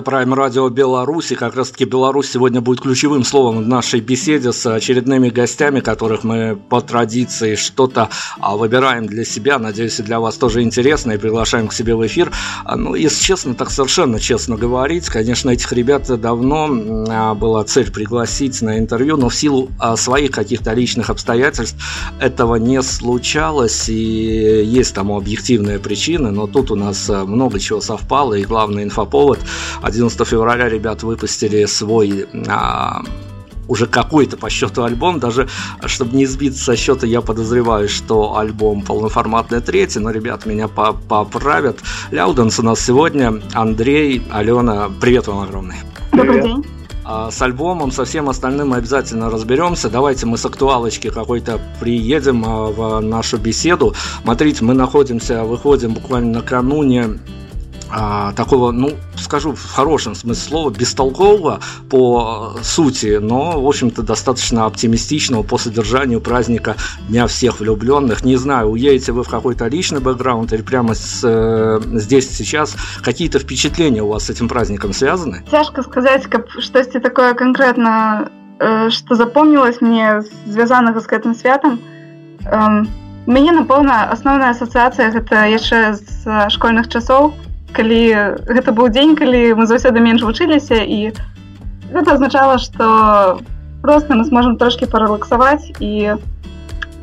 Это Prime Radio Беларуси. Как раз таки Беларусь сегодня будет ключевым словом в нашей беседе с очередными гостями, которых мы по традиции что-то а, выбираем для себя. Надеюсь, и для вас тоже интересно, и приглашаем к себе в эфир. А, ну, если честно, так совершенно честно говорить, конечно, этих ребят давно а, была цель пригласить на интервью, но в силу своих каких-то личных обстоятельств этого не случалось, и есть тому объективные причины, но тут у нас много чего совпало, и информация инфоповод. 11 февраля ребят выпустили свой а, уже какой-то по счету альбом. Даже, чтобы не сбиться со счета, я подозреваю, что альбом полноформатный третий, но ребят меня поправят. Ляуденс у нас сегодня. Андрей, Алена, привет вам огромный. Добрый день. А с альбомом, со всем остальным мы обязательно разберемся. Давайте мы с актуалочки какой-то приедем а, в нашу беседу. Смотрите, мы находимся, выходим буквально накануне а, такого, ну, скажу в хорошем смысле слова, бестолкового по сути, но, в общем-то, достаточно оптимистичного по содержанию праздника Дня всех влюбленных. Не знаю, уедете вы в какой-то личный бэкграунд или прямо с, э, здесь сейчас какие-то впечатления у вас с этим праздником связаны? Тяжко сказать, как, что-то такое конкретно, э, что запомнилось мне, звязанага з гэтым святам. Эм, мяне напэўна асноўная асацыяцыя гэта яшчэ з школьных часоў калі гэта быў дзень калі мы заўсёды менш вучыліся і гэта азначала што просто мы сможам трошки парэлаксаваць і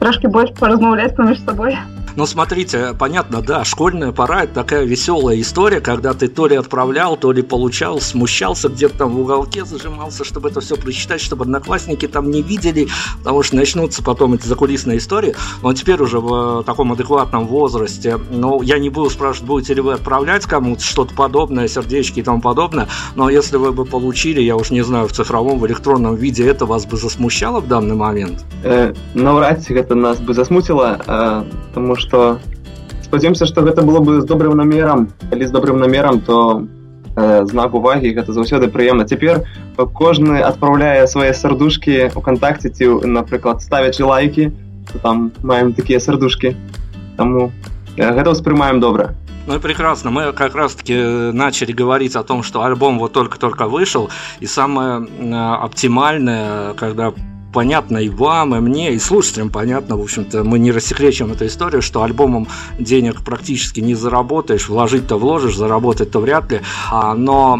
трошки больш паразмаўляць паміж сабой Ну, смотрите, понятно, да, школьная пора – это такая веселая история, когда ты то ли отправлял, то ли получал, смущался где-то там в уголке, зажимался, чтобы это все прочитать, чтобы одноклассники там не видели, потому что начнутся потом эти закулисные истории. Но теперь уже в таком адекватном возрасте, ну, я не буду спрашивать, будете ли вы отправлять кому-то что-то подобное, сердечки и тому подобное, но если вы бы получили, я уж не знаю, в цифровом, в электронном виде, это вас бы засмущало в данный момент? Э, навряд ці гэта нас бы засмуціла, э, тому что што спадзяёмся што гэта было бы з добрым намерам калі з добрым намерам то э, знак увагі гэта заўсёды прыемна цяпер кожны адпраўляе свае сардушкі у кантакце ці напрыклад ставячы лайки там маем такія сардушкі таму э, гэта ўспрымаем добра Ну и прекрасно. Мы как раз-таки начали говорить о том, что альбом вот только-только вышел, и самое э, оптимальное, когда понятно и вам, и мне, и слушателям понятно, в общем-то, мы не рассекречиваем эту историю, что альбомом денег практически не заработаешь, вложить-то вложишь, заработать-то вряд ли, а, но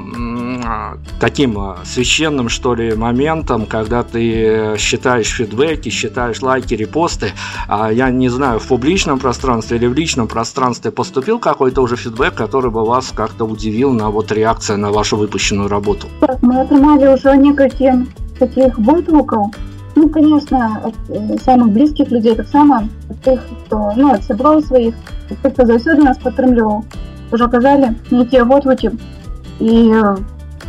таким а, священным, что ли, моментом, когда ты считаешь фидбэки, считаешь лайки, репосты, а, я не знаю, в публичном пространстве или в личном пространстве поступил какой-то уже фидбэк, который бы вас как-то удивил на вот реакция на вашу выпущенную работу? Мы отримали уже несколько таких откликов ну, конечно, от э, самых близких людей, так само от тых, кто, ну, от сяброў сваіх, тых, хто заўсёды нас падтрымліваў, уже казалі нейкія водгукі. І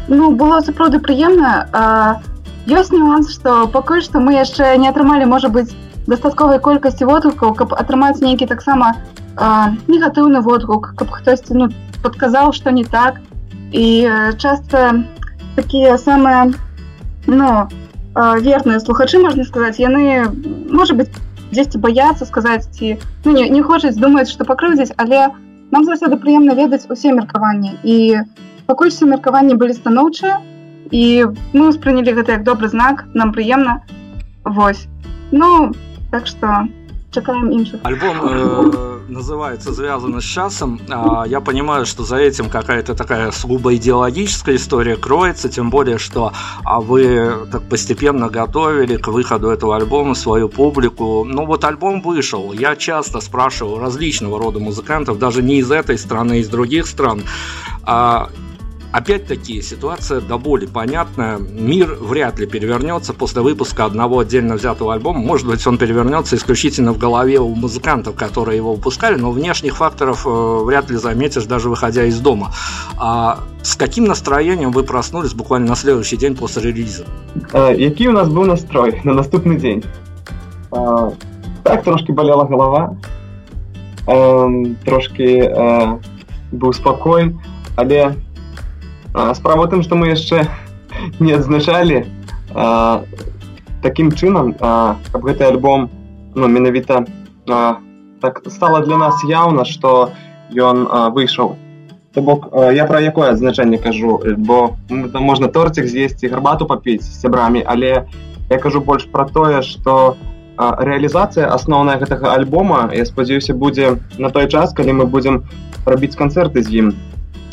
ну, было сапраўды прыемна. А, ёсць нюанс, што пакуль што мы яшчэ не атрымалі, можа быць, дастатковай колькасці водгукаў, каб атрымаць нейкі таксама негатыўны водгук, каб хтосьці ну, падказаў, што не так. І часта такія самыя ну, верныя слухачы можна сказаць яны можа быть дзесьці баяцца сказаць ці ну, не, не хочуць думаць што пакрыўдзіць але нам заўсёды прыемна ведаць усе меркаванні і пакуль все меркаванні былі станоўчыя і мы ўспрынялі гэта як добры знак нам прыемна Вось ну так что чакаем іншых альбом э называется «Связано с часом». А, я понимаю, что за этим какая-то такая сугубо идеологическая история кроется, тем более, что а вы так постепенно готовили к выходу этого альбома свою публику. Ну вот альбом вышел. Я часто спрашиваю различного рода музыкантов, даже не из этой страны, а из других стран, а Опять-таки, ситуация до боли понятная. Мир вряд ли перевернется после выпуска одного отдельно взятого альбома. Может быть, он перевернется исключительно в голове у музыкантов, которые его выпускали, но внешних факторов э, вряд ли заметишь, даже выходя из дома. А с каким настроением вы проснулись буквально на следующий день после релиза? Э, який у нас был настрой на наступный день? Так, трошки болела голова, трошки был спокой, але справа тым што мы яшчэ не адзначалі такім чынам каб гэты альбом ну, менавіта так стала для нас яўна што ён выйшаў. То бок я пра якое адзначэнне кажу? Бо там можна торцік з'есці гарбату папіць з сябрамі але я кажу больш пра тое што рэалізацыя асноўная гэтага альбома я спадзяюся будзе на той час калі мы будзем рабіць канцэрты з ім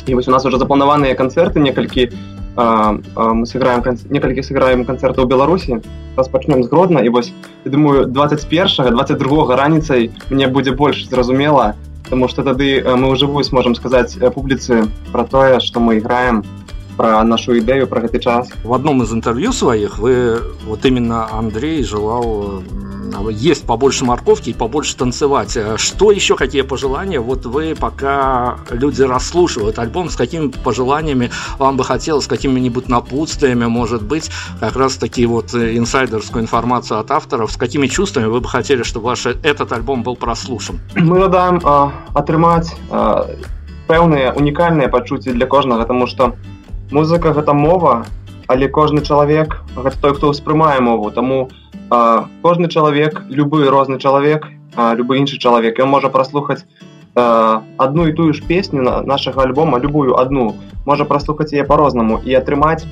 і вось у нас уже запланаваныя канцэрты некалькі мы сыграем некалькі сыграем канцэрта ў беларусі распачнем з гродна і вось я думаю 21 22 раніцай мне будзе больш зразумела потому что тады мы ўжывую сможам сказаць публіцы про тое что мы играем про нашу ідэю про гэты час в одном из интервью сваіх вы вот именно Андрей желал есть побольше морковки и побольше танцевать. Э, что еще, какие пожелания? Вот вы пока люди расслушивают альбом, с какими пожеланиями вам бы хотелось, с какими-нибудь напутствиями, может быть, как раз таки вот э, инсайдерскую информацию от авторов, с какими чувствами вы бы хотели, чтобы ваш этот альбом был прослушан? Мы радаем э, атрымаць э, пэўныя унікальныя пачуцці для кожнага тому что музыка гэта мова але кожны чалавек гэта той хто ўспрымае мову. Таму кожны чалавек любы розны чалавек любы іншы чалавек ён можа праслухаць одну і тую ж песню на нашага альбома любую одну можа праслухаць яе по-рознаму і атрымаць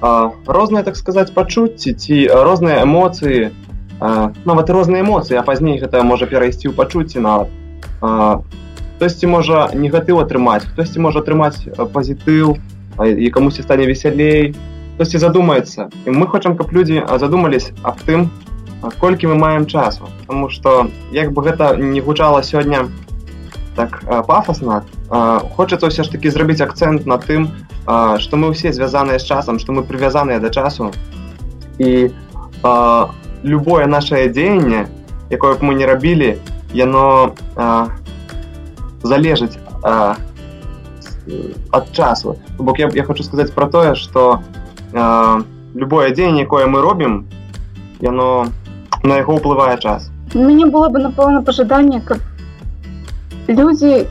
розныя так сказаць пачуцці ці розныя эмоцыі нават розныя эмоцыі а пазней гэта можа перайсці ў пачуцці нават. Хтосьці можа негатыў атрымаць хтосьці можа атрымаць пазітыў і камусьці стане весялей хтосьці задумаецца і мы хочам каб людзі задумались аб тым колькі мы маем часу. Таму што як бы гэта не гучала сёння так пафосна хочацца ўсё ж таки зрабіць акцэнт на тым што мы ўсе звязаныя з часам што мы прывязаныя да часу. І любое наше дзеянне якое б мы не рабілі яно залежыць ад часу. Бок я, я хочу сказаць про тое что любое дзеянне якое мы робім яно на яго ўплывае час. Мяне было бы напэўна пажаданне каб людзі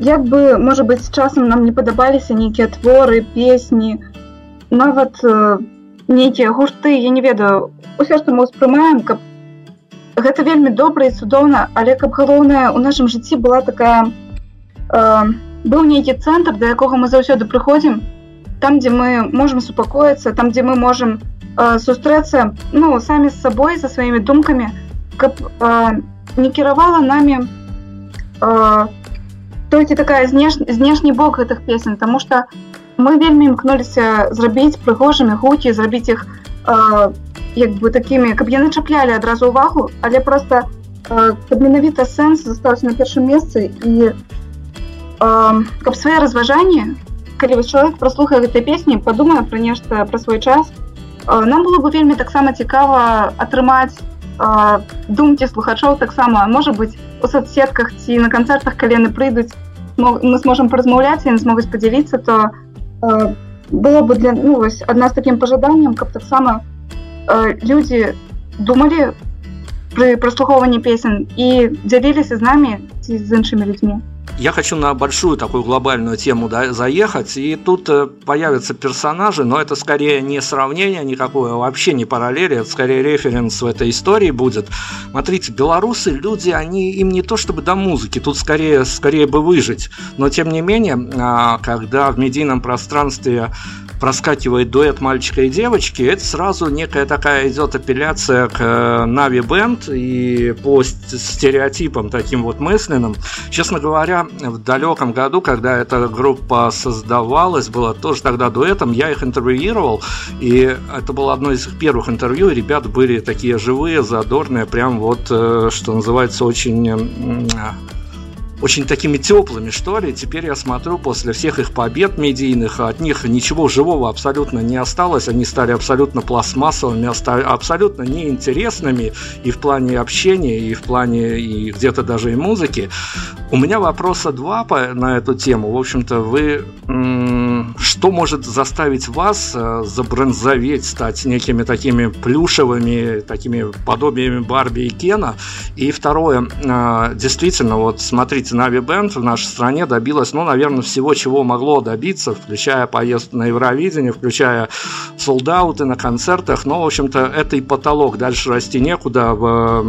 як бы можа быть з часам нам не падабаліся нейкія творы песні нават нейкія гурты. Я не ведаю усе што мы ўспрымаем каб гэта вельмі добра і цудоўна але каб галоўнае у нашым жыцці была такая э, быў нейкі цэнтр да якога мы заўсёды прыходзім там дзе мы можемм супакоіцца там дзе мы можемм э, сустрэцца ну самі з сабой за сваімі думкамі каб э, не кіравала намі э, толькі такая знеш знешні бок гэтых песен тому что мы вельмі імкнуліся зрабіць прыгожымі гукі зрабіць іх э, як бы такімі каб яны чаплялі адразу увагу але просто э, каб менавіта сэнс застаўся на першым месцы і э, каб свае разважанні калі вось чалавек праслухае гэтай песні падумае пра нешта пра свой час э, нам было бы вельмі таксама цікава атрымаць э, думкі слухачоў таксама можа быць у соцсетках ці на канцэртах калі яны прыйдуць мы сможам паразмаўляць яны змогуць падзяліцца то э, было бы для ну, вось адна з такім пажаданнем каб таксама у Э, люди думали при прослуховывании песен и делились с нами, с іншими людьми. я хочу на большую такую глобальную тему да, заехать, и тут э, появятся персонажи, но это скорее не сравнение никакое, вообще не параллели, это скорее референс в этой истории будет. Смотрите, белорусы, люди, они им не то чтобы до музыки, тут скорее, скорее бы выжить, но тем не менее, а, когда в медийном пространстве проскакивает дуэт мальчика и девочки, это сразу некая такая идет апелляция к Нави Бенд и по стереотипам таким вот мысленным. Честно говоря, в далеком году, когда эта группа создавалась, была тоже тогда дуэтом, я их интервьюировал, и это было одно из их первых интервью, и ребята были такие живые, задорные, прям вот, э, что называется, очень очень такими теплыми, что ли. Теперь я смотрю, после всех их побед медийных, от них ничего живого абсолютно не осталось. Они стали абсолютно пластмассовыми, абсолютно неинтересными и в плане общения, и в плане и где-то даже и музыки. У меня вопроса два на эту тему. В общем-то, вы что может заставить вас э, забронзоветь, стать некими такими плюшевыми, такими подобиями Барби и Кена? И второе, э, действительно, вот смотрите, Нави Бенд в нашей стране добилась, ну, наверное, всего, чего могло добиться, включая поездку на Евровидение, включая солдаты на концертах. Но, в общем-то, это и потолок. Дальше расти некуда. В,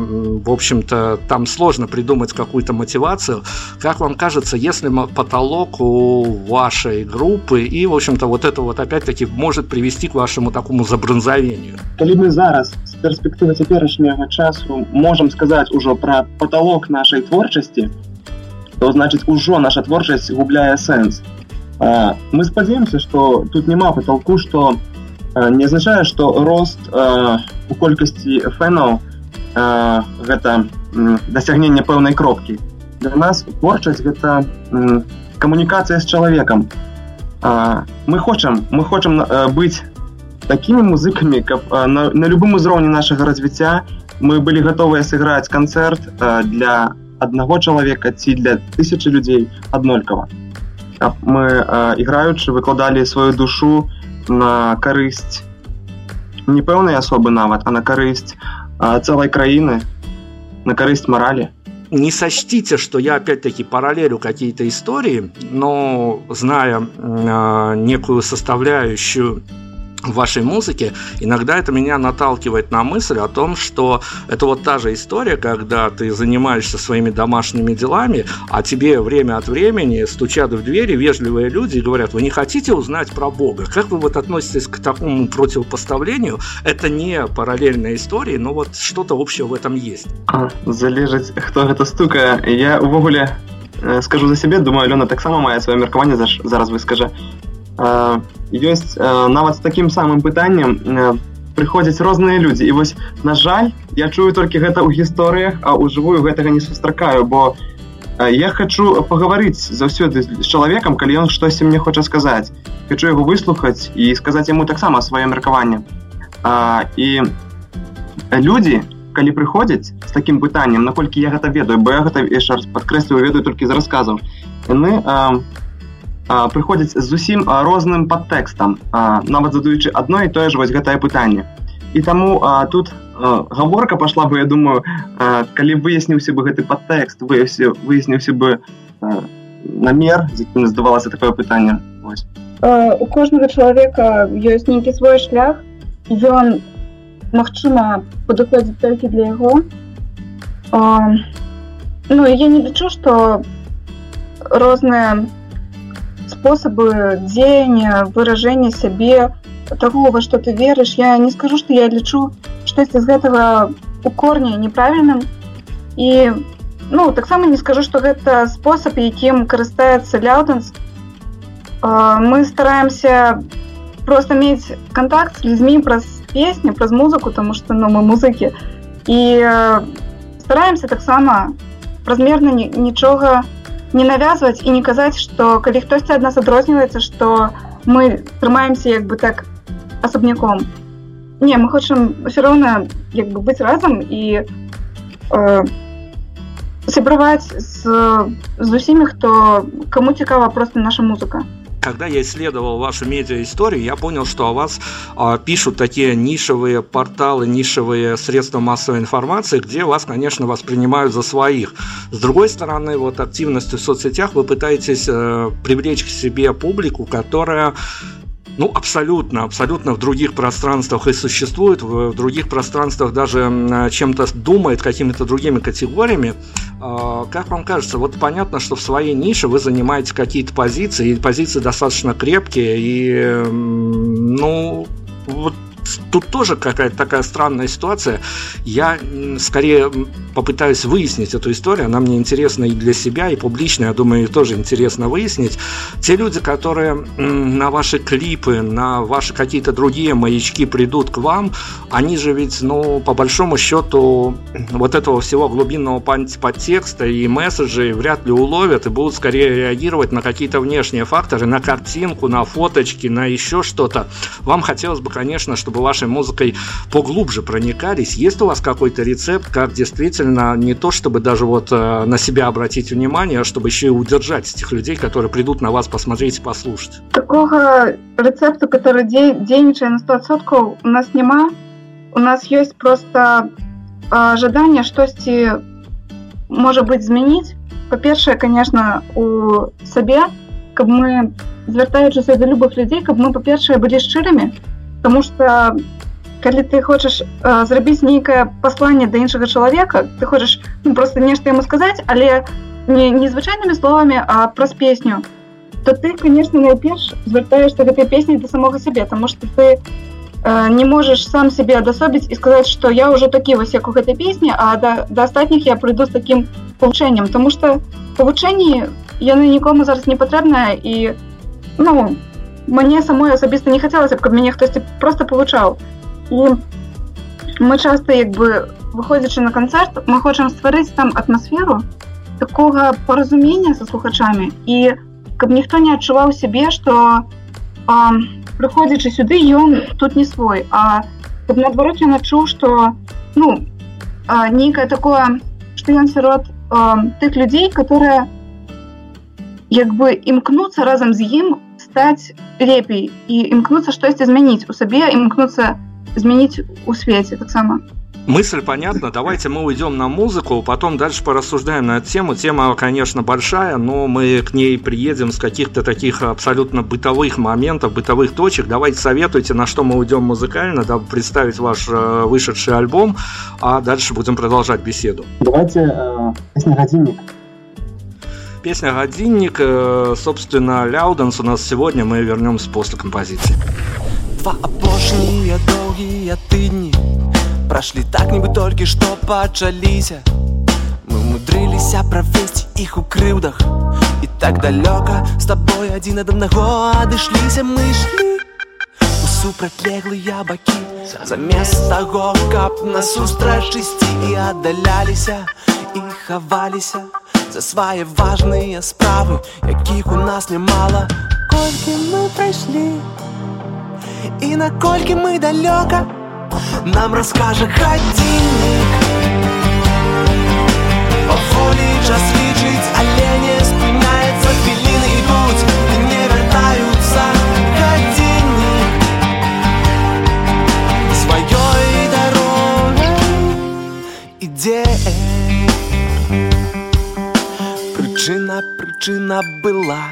в общем-то, там сложно придумать какую-то мотивацию. Как вам кажется, если потолок у вашей группы и, в общем-то, вот это вот опять-таки может привести к вашему такому забронзовению? Коли мы зараз с перспективы теперешнего часу можем сказать уже про потолок нашей творчести, то значыць ужо наша творчасць губляе сэнс мы спадзяемся что тут няма потолку что не азначае что рост у колькасці фэнаў гэта дасягнення пэўнай кропкі для нас творчасць гэта камунікацыя з чалавекам мы хочам мы хочам быць такімі музыкамі каб на, на любым узроўні нашага развіцця мы былі гатовыя сыграць канцэрт для аднаго чалавека ці для тысячи людзей аднолькава. Мы э, іграючы выкладалі сваю душу на карысць не пэўнай асобы нават а на карысць э, цэлай краіны на карысць маралі не сочтите, что я опять-таки параллелю какие-то истории, но зная э, некую составляющую в вашей музыке, иногда это меня наталкивает на мысль о том, что это вот та же история, когда ты занимаешься своими домашними делами, а тебе время от времени стучат в двери вежливые люди и говорят, вы не хотите узнать про Бога? Как вы вот относитесь к такому противопоставлению? Это не параллельная история, но вот что-то общее в этом есть. А, залежить, кто это стукає. Я увогуле э, скажу за себе, думаю, Альона так само мае свое меркаванне, зараз выскажа. Ёсць нават з такім самым пытаннем прыходзяць розныя людзі і вось на жаль я чую толькі гэта ў гісторыях а ўжывую гэтага не сустракаю бо я хочу пагаварыць заўсёды з чалавекам калі ён штосьці мне хоча сказаць хочу яго выслухаць і сказаць яму таксама сваё меркаванне. І людзі калі прыходзяць з такім пытаннем наколькі я гэта ведаю бо я гэта яшчэ раз падкрэсліваю ведаю толькі з расказаў яны прыходзяць з зусім розным падтэкстам. Нават задаючы адно і тое ж вось гэтае пытанне. І таму а, тут а, гаворка пашла бы я думаю а, калі выясніўся бы гэты падтэкст выясніў выясніўся бы а, намер якім здавалася такое пытанне. У кожнага чалавека ёсць нейкі свой шлях. Ён магчыма падыходзіць толькі для яго. А, ну я не лічу што розныя способы дзеяния, выражения себе, того, во что ты веришь. Я не скажу, что я лечу что-то из этого у корня неправильным. И ну, так само не скажу, что это способ, яким карыстаецца Ляўданс. Мы стараемся просто мець контакт с людьми праз песни, праз музыку, потому что ну, мы музыкі. І стараемся таксама размерна нічога не не навязваць і не казаць што калі хтосьці ад нас адрозніваецца што мы трымаемся як бы так асабняком не мы хочам все роўна як бы быць разам і э, сябраваць з, з усімі хто каму цікава просто наша музыка когда я исследовал вашу медиа-историю, я понял, что о вас а, пишут такие нишевые порталы, нишевые средства массовой информации, где вас, конечно, воспринимают за своих. С другой стороны, вот активностью в соцсетях вы пытаетесь э, привлечь к себе публику, которая ну, абсолютно, абсолютно в других пространствах и существует, в других пространствах даже чем-то думает, какими-то другими категориями. А, как вам кажется, вот понятно, что в своей нише вы занимаете какие-то позиции, и позиции достаточно крепкие, и, ну, вот тут тоже какая-то такая странная ситуация. Я скорее попытаюсь выяснить эту историю. Она мне интересна и для себя, и публично, я думаю, тоже интересно выяснить. Те люди, которые на ваши клипы, на ваши какие-то другие маячки придут к вам, они же ведь, ну, по большому счету, вот этого всего глубинного подтекста и месседжей вряд ли уловят и будут скорее реагировать на какие-то внешние факторы, на картинку, на фоточки, на еще что-то. Вам хотелось бы, конечно, чтобы чтобы вашей музыкой поглубже проникались. Есть у вас какой-то рецепт, как действительно не то, чтобы даже вот э, на себя обратить внимание, а чтобы еще и удержать этих людей, которые придут на вас посмотреть и послушать? Такого рецепта, который де- денежный на 100%, у нас нема. У нас есть просто э, жадание что-то, может быть, изменить. По-перше, конечно, у сабе, каб мы звяртаючыся да любых людзей, каб мы па-першае былі шчырымі Таму што калі ты хочаш э, зрабіць нейкае пасланне да іншага чалавека, ты хочаш ну, просто нешта яму сказаць, але не незвычайнымі словамі, а праз песню, то ты, конечно, найперш звяртаешься гэтай песні да самога сябе, Таму што ты э, не можаш сам сябе адасобіць і сказаць, што я ўжо такі вось як у гэтай песні, а да, да астатніх я прыйду з такім павучэннем, Таму што павучэнні яны нікому зараз не патрэбныя і ну, мне самой асабіста не хацелася б каб мяне хтосьці просто павучаў і мы часто як бы выходзячы на канцэрт мы хочам стварыць там атмасферу такога паразумення са слухачамі і каб ніхто не адчуваў сябе што прыходзячы сюды ён тут не свой а каб наадварот ён адчуў што ну нейкае такое што ён сярод тых людзей которые як бы імкнуцца разам з ім стаць лепей і імкнуцца штосьці змяніць у сабе імкнуцца змяніць у свеце таксама Мысль понятна. Давайте мы уйдем на музыку, потом дальше порассуждаем на эту тему. Тема, конечно, большая, но мы к ней приедем с каких-то таких абсолютно бытовых моментов, бытовых точек. Давайте советуйте, на что мы уйдем музыкально, дабы представить ваш э, вышедший альбом, а дальше будем продолжать беседу. Давайте э, песня «Годинник». Песня «Годинник», э, собственно, Ляуденс у нас сегодня, мы вернемся после композиции. Два апошнія доўгія тыдні Прашлі так нібы толькі што пачаліся Мы умудрыліся правесці іх у крыўдах І так далёка з табой адзін ад аднаго адышліся мы ішлі у супрацьлеглыя бакі замест таго каб насустрач ісці і аддаляліся і хаваліся за свае важныя справы якіх у нас нямала колькі мы прайшлі і наколькі мы далёка нам раскажа гадзіннік паволі час лічыць але не спыняецца хвіліны ідуць і не вяртаюцца гадзіннік сваёй дарогай ідзе прычына прычына была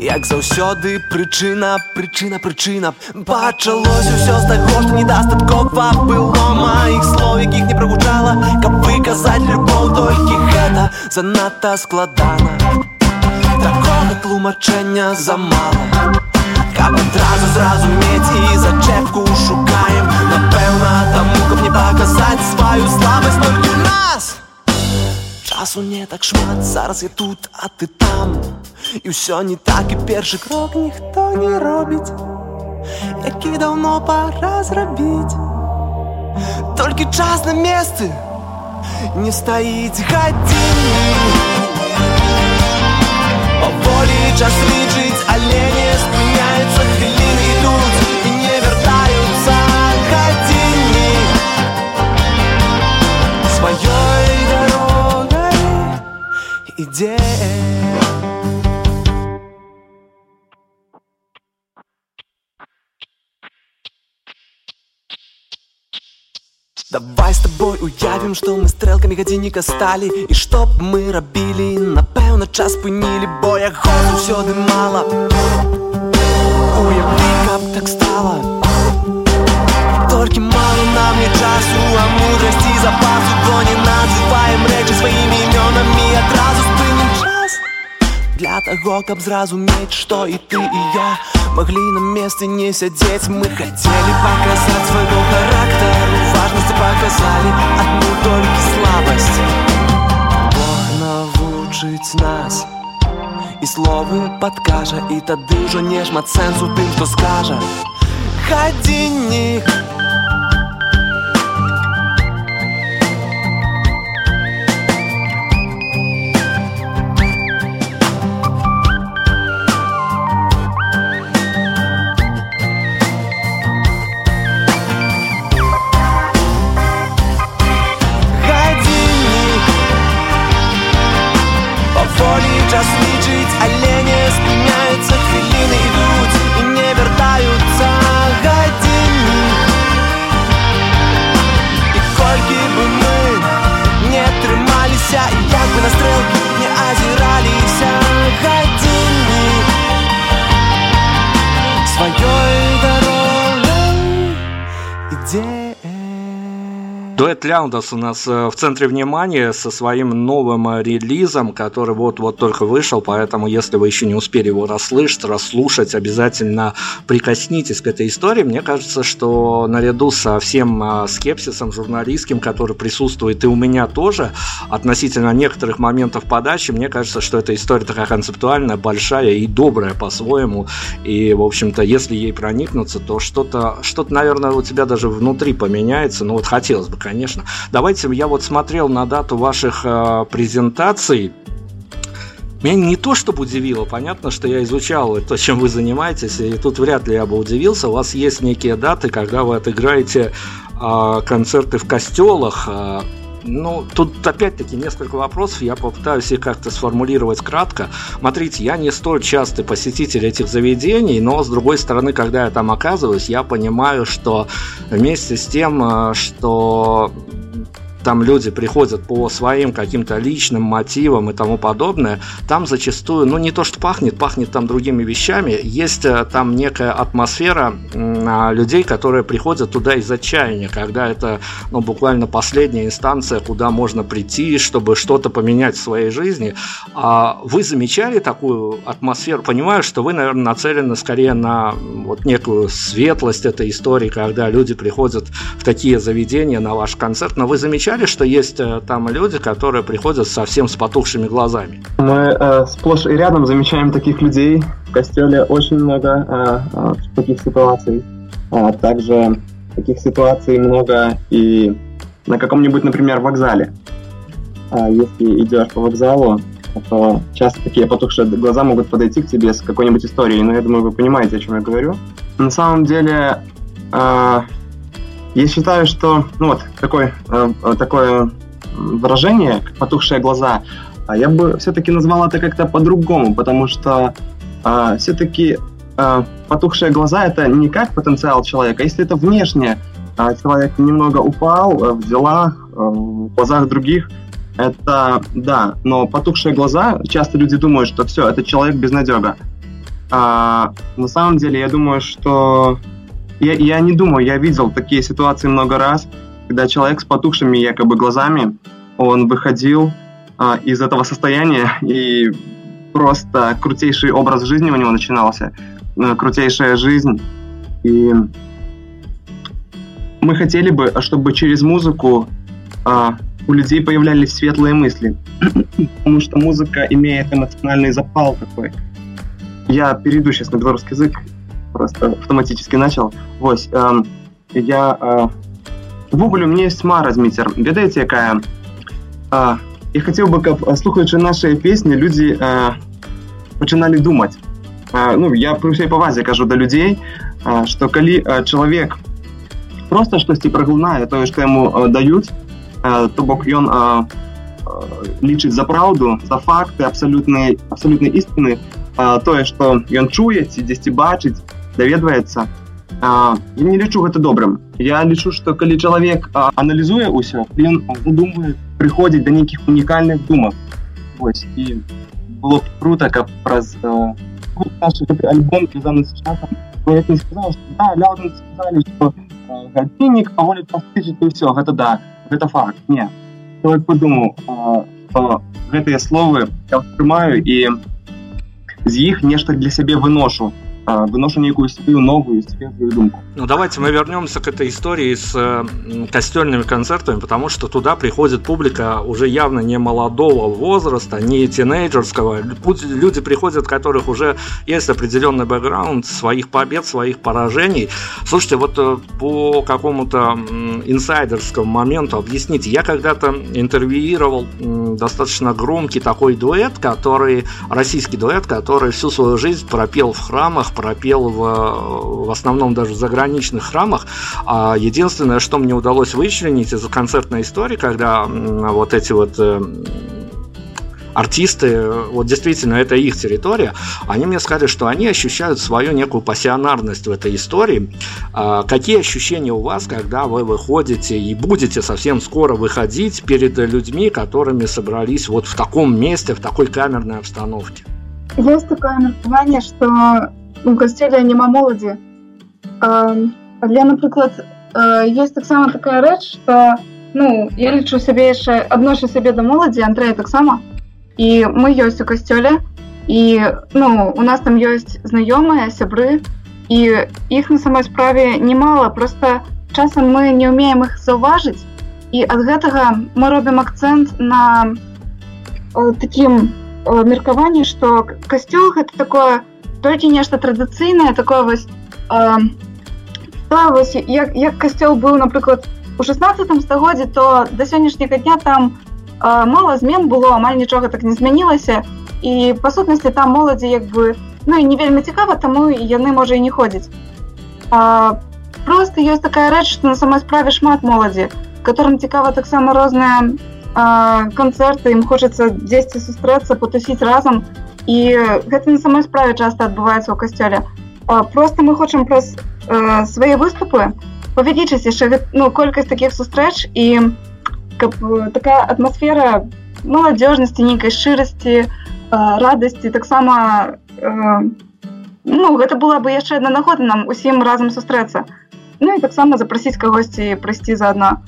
як заўсёды прычына прычына прычына пачалось усё з таго што недастаткова было маіх слоў якіх не прагучала каб выказаць любоў толькі гэта занадта складана такога тлумачэння замала каб адразу зразумець і зачэпку шукаем напэўна таму каб не паказаць сваю слабасць толькі ў нас часу не так шмат зараз я тут а ты там і ўсё не так і першы крок ніхто не робіць які даўно пора зрабіць толькі час на месцы не стаіць гадзінны паволі час лічыць але не спыняецца хвіліны ідзе Давай с тобой уявім, што мы стрэлкамі гадзінніка сталі і што б мы рабілі напэўна час спынілі бо яго заўсёды мала Уяві, каб так стала Толькі мало нам не часу, а мудрасці запасу бо не называем рэчы сваімі імёнамі адразу спынім час для таго, каб зразумець, што і ты і я маглі на месцы не сядзець мы хацелі паказаць свайго характару важнасці паказалі адну толькі слабасць Бог навучыць нас і словы падкажа і тады ўжо не шмат сэнсу тым, хто скажа гадзіннік Дуэт Ляундас у нас э, в центре внимания со своим новым э, релизом, который вот-вот только вышел, поэтому если вы еще не успели его расслышать, расслушать, обязательно прикоснитесь к этой истории. Мне кажется, что наряду со всем э, скепсисом журналистским, который присутствует и у меня тоже, относительно некоторых моментов подачи, мне кажется, что эта история такая концептуальная, большая и добрая по-своему. И, в общем-то, если ей проникнуться, то что-то, что-то, наверное, у тебя даже внутри поменяется. Ну вот хотелось бы, конечно. Давайте, я вот смотрел на дату ваших э, презентаций. Меня не то чтобы удивило, понятно, что я изучал то, чем вы занимаетесь, и тут вряд ли я бы удивился. У вас есть некие даты, когда вы отыграете э, концерты в костелах. Э, ну, тут опять-таки несколько вопросов, я попытаюсь их как-то сформулировать кратко. Смотрите, я не столь частый посетитель этих заведений, но, с другой стороны, когда я там оказываюсь, я понимаю, что вместе с тем, э, что там люди приходят по своим каким-то личным мотивам и тому подобное, там зачастую, ну не то что пахнет, пахнет там другими вещами, есть э, там некая атмосфера а, людей, которые приходят туда из отчаяния, когда это ну, буквально последняя инстанция, куда можно прийти, чтобы что-то поменять в своей жизни. А вы замечали такую атмосферу? Понимаю, что вы, наверное, нацелены скорее на вот некую светлость этой истории, когда люди приходят в такие заведения на ваш концерт, но вы замечали замечали, что есть э, там люди, которые приходят совсем с потухшими глазами? Мы э, сплошь и рядом замечаем таких людей. В костеле очень много э, э, таких ситуаций. А также таких ситуаций много и на каком-нибудь, например, вокзале. А если идешь по вокзалу, то часто такие потухшие глаза могут подойти к тебе с какой-нибудь историей. Но я думаю, вы понимаете, о чем я говорю. На самом деле, э, я считаю, что ну вот такое, э, такое выражение, как потухшие глаза, а я бы все-таки назвал это как-то по-другому, потому что э, все-таки э, потухшие глаза это не как потенциал человека, если это внешне э, человек немного упал э, в делах, э, в глазах других, это да, но потухшие глаза, часто люди думают, что все, это человек безнадега. А, на самом деле, я думаю, что я, я не думаю, я видел такие ситуации много раз, когда человек с потухшими якобы глазами, он выходил а, из этого состояния и просто крутейший образ жизни у него начинался, а, крутейшая жизнь. И мы хотели бы, чтобы через музыку а, у людей появлялись светлые мысли, потому что музыка имеет эмоциональный запал такой. Я перейду сейчас на белорусский язык, просто автоматически начал. Вось, э, я э, увогуле мне есть мара зміцер ведаеце якая э, я хотел бы каб слухаючы наши песни люди э, пачыналі думаць э, ну я при всей павазе кажу да людзей э, что калі э, чалавек просто штосьці праглынае тое што яму э, даюць э, то бок ён э, лічыць за праўду за факты абсалютнай абсалютнай ісціны тое што ён чуе ці дзесьці бачыць даведваецца а, я не лічу гэта добрым я лічу что калі чалавек аналізуе ўсё ён думаю прыходзіць да нейкіх унікальных думак Вось, і было б круто каб праз альбом гадзіннік паволі пастычыць ўсё гэта да гэта факт не человек подумаў гэтыя словы я прымаю і з іх нешта для сябе выношу а, выношу некую свою новую свежую думку. Ну давайте мы вернемся к этой истории с костельными концертами, потому что туда приходит публика уже явно не молодого возраста, не тинейджерского. Люди приходят, у которых уже есть определенный бэкграунд своих побед, своих поражений. Слушайте, вот э, по какому-то инсайдерскому моменту объясните. Я когда-то интервьюировал достаточно громкий такой дуэт, который российский дуэт, который всю свою жизнь пропел в храмах, пропел в, в основном даже в заграничных храмах. А единственное, что мне удалось вычленить из концертной истории, когда вот эти вот э, артисты, вот действительно это их территория, они мне сказали, что они ощущают свою некую пассионарность в этой истории. А какие ощущения у вас, когда вы выходите и будете совсем скоро выходить перед людьми, которыми собрались вот в таком месте, в такой камерной обстановке? Есть такое меркаванне, что у касцёля няма моладзі але напрыклад есть таксама такая рэч что ну я лічу сябе яшчэ адношу сябе да моладзі Андрэя таксама і мы ёсць у касцёле і ну у нас там ёсць знаёмыя сябры і іх на самой справе немало просто часам мы не умеем их заўважыць і ад гэтага мы робім акцэнт на таким меркаванні что касцёл гэта такое толькі нешта традыцыйнае такое вось э, вось як, як касцёл быў напрыклад у 16 стагодзе то да сённяшняга дня там э, мала змен было амаль нічога так не змянілася і па сутнасці там моладзі як бы ну і не вельмі цікава таму яны можа і не ходзяць а, просто ёсць такая рэч што на самой справе шмат моладзі которым цікава таксама розныя канцэрты ім хочацца дзесьці сустрэцца потусіць разам і гэта на самой справе часта адбываецца ў касцёле просто мы хочам праз свае выступы павялічыць яшчэ ну колькасць такіх сустрэч і каб такая атмасфера маладзёжнасці нейкай шчырасці радасці таксама ну гэта была бы яшчэ адна нагода нам усім разам сустрэцца ну і таксама запрасіць кагосьці прыйсці заадно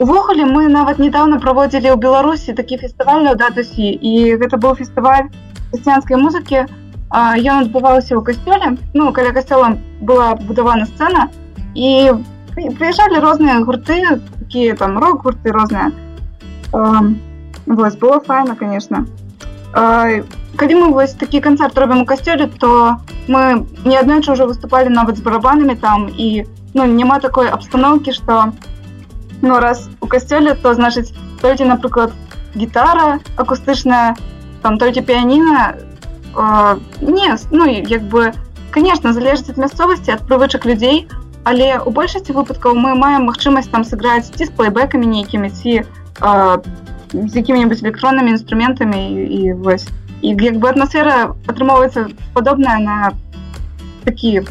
увогуле мы нават недавно праводзілі ў беларусі такі фестываль датусі і гэта быў фестываль хрысціянскай музыкі ён адбываўся ў касцёле ну каля касцёла была будавана сцэна і прыязджалі розныя гурты такія там рок гурты розныя вось было файна конечно калі мы вось такі канцэрт робім у касцёле то мы неаднойчы ўжо выступалі нават з барабанамі там і ну няма такой абстаноўкі што ну раз у касцёле то значыць толькі напрыклад гітара акустычная там толькі піяніна э, не ну як бы конечно залежыць ад мясцовасці ад прывычак людзей але у большасці выпадкаў мы маем магчымасць там сыграць ці з плейбэкамі нейкімі ці э, з якімі-нибудь электроннымі інструментамі і, і вось і як бы атмасфера атрымоўваецца падобная на такі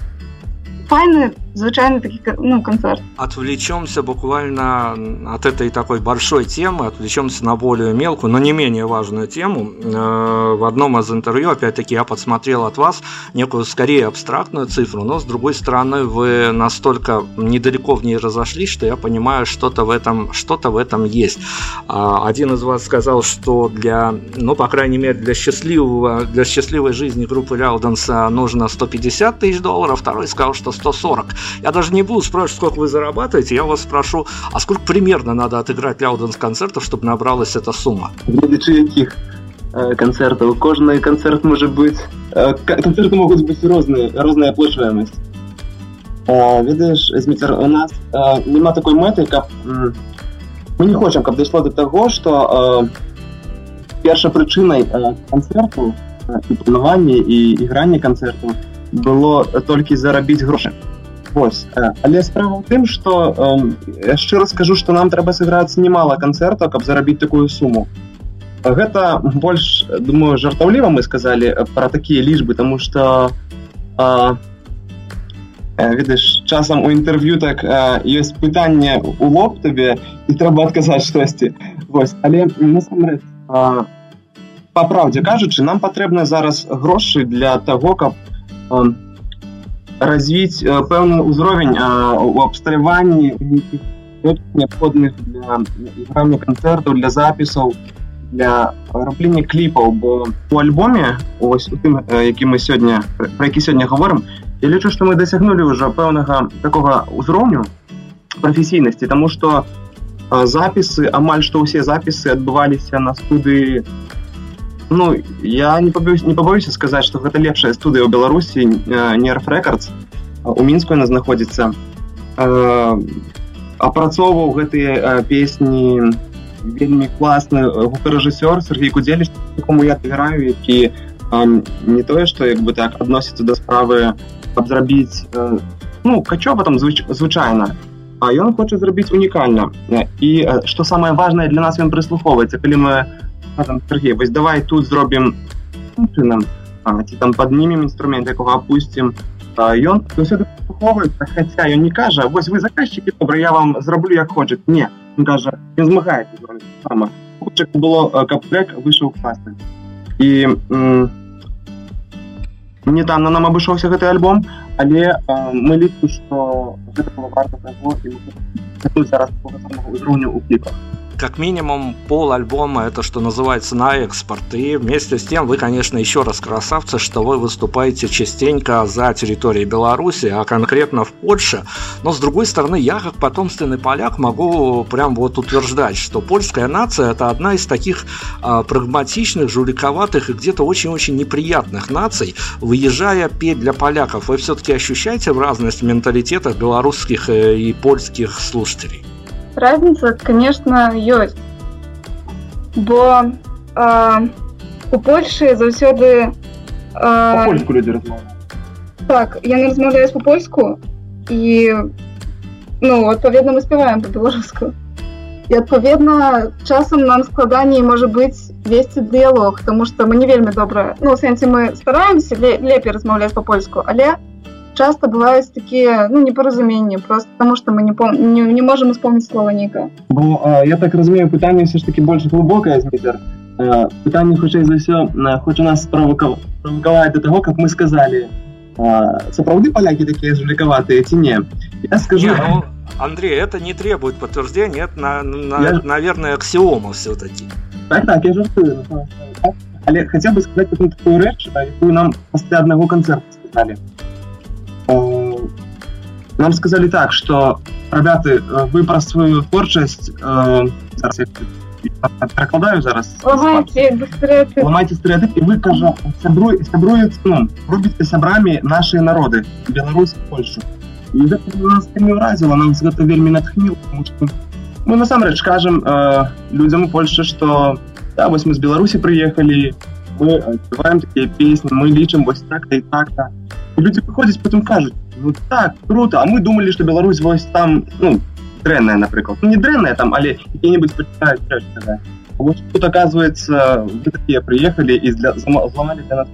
файны звычайный таки ну, концерт. Отвлечемся буквально от этой такой большой темы, отвлечемся на более мелкую, но не менее важную тему. Э, в одном из интервью, опять-таки, я подсмотрел от вас некую скорее абстрактную цифру, но с другой стороны, вы настолько недалеко в ней разошлись, что я понимаю, что-то в этом, что-то в этом есть. А, один из вас сказал, что для, ну, по крайней мере, для счастливого, для счастливой жизни группы Ляуденса нужно 150 тысяч долларов, второй сказал, что 140. Я даже не буду спрашивать, сколько вы зарабатываете, я вас спрошу, а сколько примерно надо отыграть Ляуденс концертов, чтобы набралась эта сумма? Глядячи яких э, концертов. Кожный концерт может быть... Э, концерты могут быть разные, разная оплачиваемость. Э, видиш, Змітер, у нас э, нема такой мети, как... Э, мы не хочам, каб дайшло до того, что э, першай прычынай э, канцэрту э, і планавання і іграння канцэрту было толькі зарабіць грошы. Вось. Але справа ў тым, што я шчыра скажу, што нам трэба сыграць немало канцэртаў, каб зарабіць такую суму. Гэта больш думаю жартаўліва мы сказалі пра такія лічбы, таму што ведаеш часам у інтэрв'ю так ёсць пытанне у лоб табе і трэба адказаць штосьці. Вось але насамрэч па праўдзе кажучы, нам патрэбна зараз грошы для таго, каб развіць э, пэўны ўзровень э, у абсталяванні неабходных для іграння канцэртаў для запісаў для раблення кліпаў бо у альбоме ось у тым які мы сёння про які сёння говорим я лічу што мы дасягнули ўжо пэўнага такога ўзроўню прафесійнасці тому что запісы амаль што ўсе запісы адбываліся на студыі Ну я не побоюсь не побоюся сказаць что гэта лепшая студыя ў беларусі нерф рекордс. У мінску яна знаходзіцца апрацоўваў гэтыя песні вельмі класны гукарэжысёр Сергей кудзелі якому я давяраю які не тое что як бы так адносіцца да справы каб зрабіць ну качова там звыч, звычайна а ён хоча зрабіць унікальна і что самое важное для нас ён прыслухоўваецца калі мы скажем, Сергей, вось давай тут зробім чынам ці там паднімем інструмент якога опустим. Ён слухоўваецца хаця ён не кажа вось вы заказчыкі добра я вам зраблю як хочет не кажа не змагаецца сама было каб трек выйшаў класны і не там нам абышоўся гэты альбом але мы лічу што гэта было варта зараз узроўню у кліпах как минимум пол альбома это что называется на экспорт. И вместе с тем вы, конечно, еще раз красавцы, что вы выступаете частенько за территорией Беларуси, а конкретно в Польше. Но с другой стороны, я как потомственный поляк могу прям вот утверждать, что польская нация это одна из таких а, прагматичных, жуликоватых и где-то очень-очень неприятных наций. Выезжая петь для поляков, вы все-таки ощущаете разность в менталитетах белорусских э, и польских слушателей? разница конечно ёсць бо э, у польльшы заўсёды э, так я не размаўляюсь по-польску і ну адпаведна мы спяваем по-беларуску і адпаведна часам нам складаней можа быць весці дыялог тому что мы не вельмі добра ну сэнсе мы стараемся лепей размаўляць по-польску але часто бываюць такія ну непаразуменні просто потому что мы не пом не, не можем исполнить слова ніка бо а, я так разумею пытанне все ж таки больше глубокое змітер пытанне хутчэй за ўсё хоць у нас правокаваць до того как мы сказали сапраўды палякі такія жулікаватыя ці не я скажу не, ну, Андрей это не требует подтверждения это на, на, я... наверное аксиома все-таки так так я жартую але хотел бы сказать такую рэч якую нам пасля аднаго канцэрта сказали нам сказали так что ребята вы про свою творчасць э, перакладаю зараз ламайце стэеатып і вы кажа сябру сябруюць ну, робіце сябрамі нашыя народы Беларусь Польшу нас не ўразіла нам гэта вельмі натхніў мы насамрэч кажам э, людзям у Польше что да, вось мы з Беларусі прыехалі мы адкрываем такія песні мы лічым вось так-то і так-то люди выходзяць потом кажуць ну так круто а мы думали что Беларусь вось там ну дрэнная напрыклад ну, не дрэнная там але какие-нибудь вот тут оказывается вы такие приехали и для взломали для нас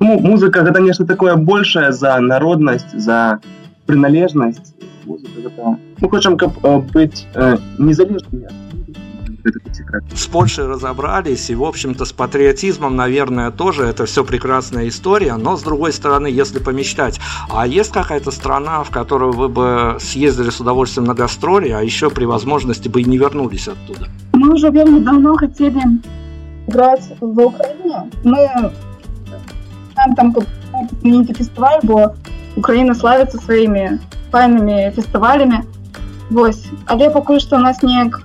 ну, музыка это конечно такое большее за народность за приналежность мы хотим как быть э, незалежными с Польшей разобрались, и, в общем-то, с патриотизмом, наверное, тоже это все прекрасная история, но, с другой стороны, если помечтать, а есть какая-то страна, в которую вы бы съездили с удовольствием на гастроли, а еще при возможности бы и не вернулись оттуда? Мы уже очень давно хотели играть в Украине. Мы там, там знаменитый фестиваль, бо Украина славится своими файными фестивалями. Вось. Але пакуль што у нас неяк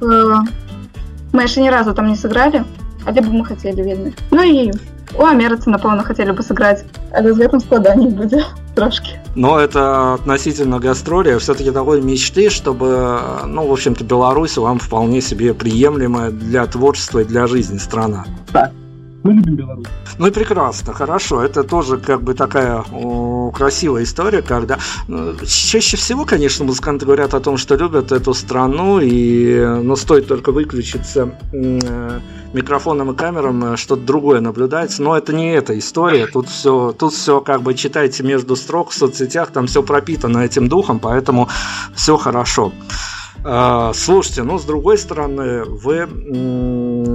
мы яшчэ ні разу там не сыгралі але бы мы хотели вельмі ну і у амерыцы напэўна хотели бы сыграць але з гэтым складаней будзе трошки но это относительно гастроли все-таки такой мечты чтобы ну в общем-то беларусь вам вполне себе приемлемая для творчества и для жизни страна так мы любим Беларусь. Ну и прекрасно, хорошо. Это тоже как бы такая о, красивая история, когда ну, чаще всего, конечно, музыканты говорят о том, что любят эту страну, и но стоит только выключиться микрофоном и камерам, э, что-то другое наблюдается. Но это не эта история. Тут все, тут все как бы читайте между строк в соцсетях, там все пропитано этим духом, поэтому все хорошо. А, слушайте, ну, с другой стороны, вы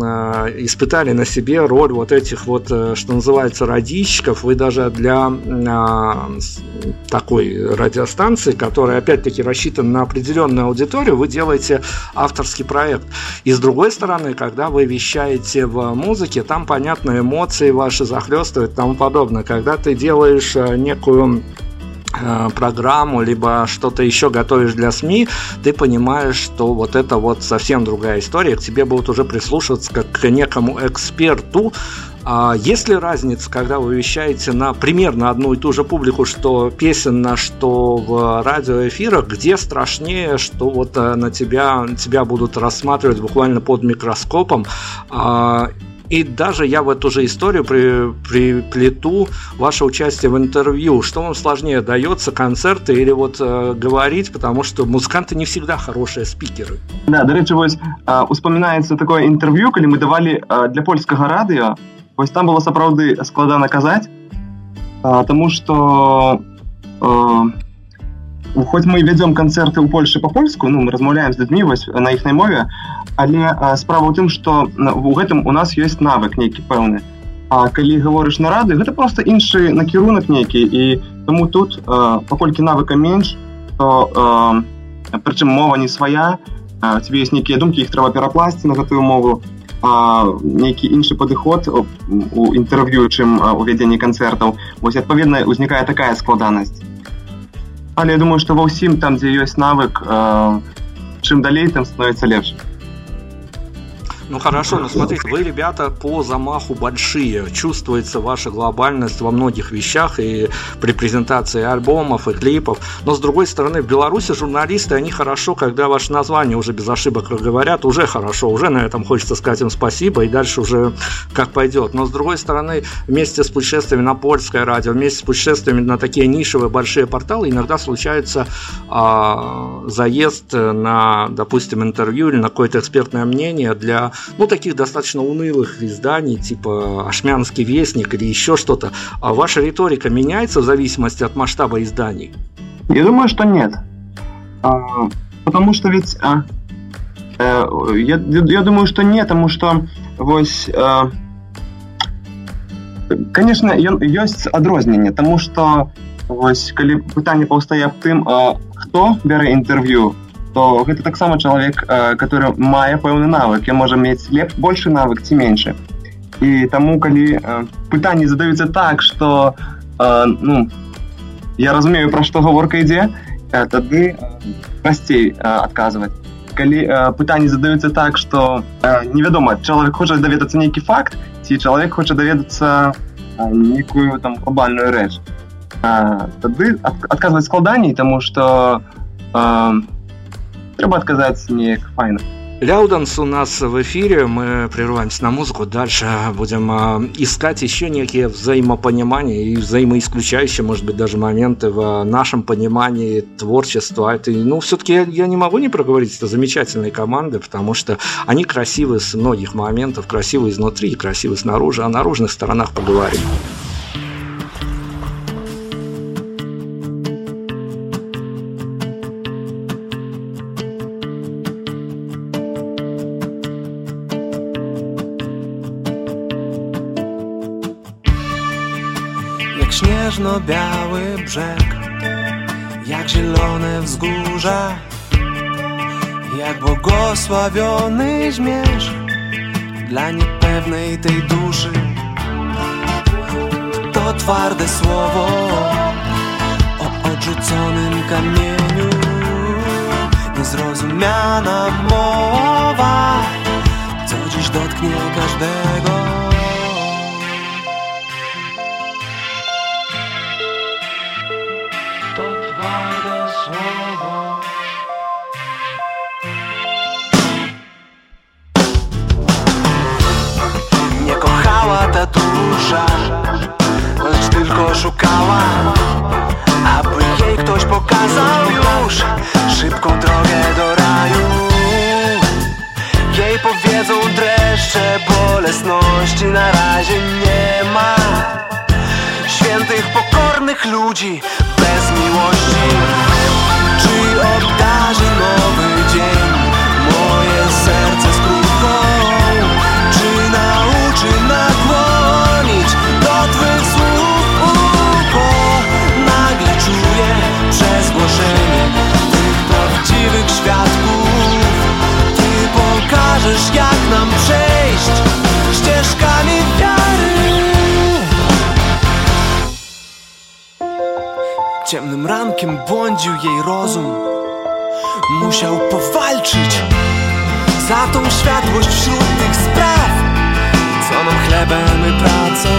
а, испытали на себе роль вот этих вот, э, что называется, радищиков. Вы даже для а, такой радиостанции, которая, опять-таки, рассчитана на определенную аудиторию, вы делаете авторский проект. И с другой стороны, когда вы вещаете в музыке, там, понятно, эмоции ваши захлестывают и тому подобное. Когда ты делаешь э, некую программу, либо что-то еще готовишь для СМИ, ты понимаешь, что вот это вот совсем другая история, к тебе будут уже прислушиваться как к некому эксперту, а есть ли разница, когда вы вещаете на примерно одну и ту же публику, что песенно, что в радиоэфирах, где страшнее, что вот э, на тебя, тебя будут рассматривать буквально под микроскопом, а, и даже я в эту же историю при, приплету ваше участие в интервью. Что вам сложнее дается, концерты или вот э, говорить, потому что музыканты не всегда хорошие спикеры. Да, до речі, ось э, успоминається таке інтерв'ю, коли ми давали э, для польського радіо. Ось там було сапраўды складана казаць, э, тому що э, хоць мы вядзём канцэрты ў Польшы па-польску ну мы размаўляем з людзьмі вось на іхнай мове але справа ў тым што у гэтым у нас ёсць навык нейкі пэўны. А калі гаворыш на рады гэта просто іншы накірунак нейкі і тому тут паколькі навыка менш то прычым мова не свая тебе ёсць нейкія думкі іх трэба перапласці на гэтую мову нейкі іншы падыход у інтэрв'ю чым увядзенні канцэртаў. Вось адпаведна узнікае такая складанасць але я думаю что ва ўсім там дзе ёсць навык э, чым далей там становіцца лепш Ну хорошо, но смотрите, вы, ребята, по замаху большие. Чувствуется ваша глобальность во многих вещах и при презентации альбомов и клипов. Но с другой стороны, в Беларуси журналисты, они хорошо, когда ваше название уже без ошибок говорят, уже хорошо, уже на этом хочется сказать им спасибо, и дальше уже как пойдет. Но с другой стороны, вместе с путешествиями на польское радио, вместе с путешествиями на такие нишевые большие порталы, иногда случается а, заезд на, допустим, интервью или на какое-то экспертное мнение для ну, таких достаточно унылых изданий, типа «Ашмянский вестник» или еще что-то. А ваша риторика меняется в зависимости от масштаба изданий? Я думаю, что нет. А, потому что ведь... А, э, я, я думаю, что нет, потому что вось... А, конечно, есть адрозненне, потому что вось, калі пытанне паўстае аб тым, а, хто бярэ інтэрв'ю, то гэта таксама чалавек который мае пэўны навык. Я можа мець лепш большы навык ці меншы. І таму калі пытанні задаюцца так что ну я разумею пра што гаворка ідзе тады прасцей адказваць. Калі пытанні задаюцца так что невядома чалавек хоча даведацца нейкі факт ці чалавек хоча даведацца нейкую там глобальную рэч. Тады адказваць складаней тому что Треба отказаться не файно. Ляуданс у нас в эфире, мы прерываемся на музыку, дальше будем э, искать еще некие взаимопонимания и взаимоисключающие, может быть, даже моменты в нашем понимании творчества. Это, ну, все-таки я, не могу не проговорить, это замечательные команды, потому что они красивы с многих моментов, красивы изнутри красивы снаружи, о наружных сторонах поговорим. Śnieżno-biały brzeg Jak zielone wzgórza Jak błogosławiony zmierz Dla niepewnej tej duszy. To twarde słowo O odrzuconym kamieniu Niezrozumiana mowa Co dziś dotknie każdego bolesności Na razie nie ma. Świętych, pokornych ludzi bez miłości. Czy obdarzy nowy dzień Rankiem błądził jej rozum Musiał powalczyć za tą światłość wśród tych spraw. Co nam chlebem i pracą?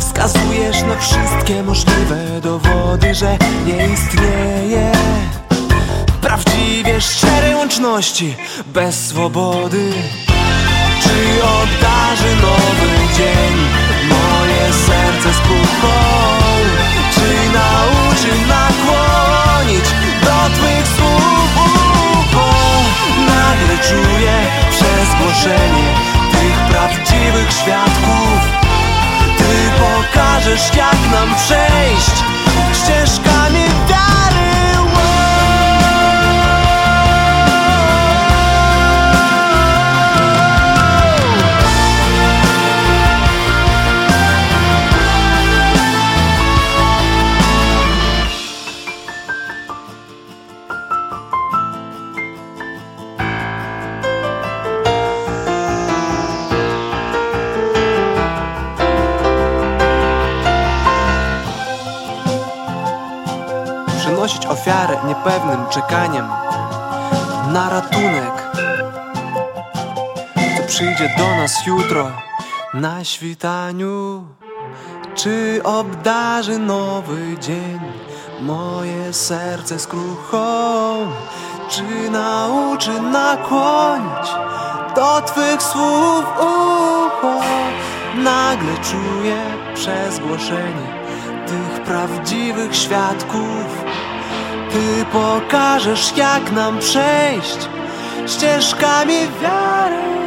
Wskazujesz na wszystkie możliwe dowody, że nie istnieje Prawdziwie szczerej łączności bez swobody. Czy obdarzy nowy dzień? Moje serce Czy nauczy nakłonić do Twych słów nagle czuję przez głoszenie tych prawdziwych świadków. Ty pokażesz jak nam przejść ścieżkami niepewnym czekaniem na ratunek. przyjdzie do nas jutro na świtaniu? Czy obdarzy nowy dzień moje serce skruchą? Czy nauczy nakłonić do Twych słów ucho? Nagle czuję przez głoszenie tych prawdziwych świadków Ty pokażesz jak nam przejść ścieżkami wiary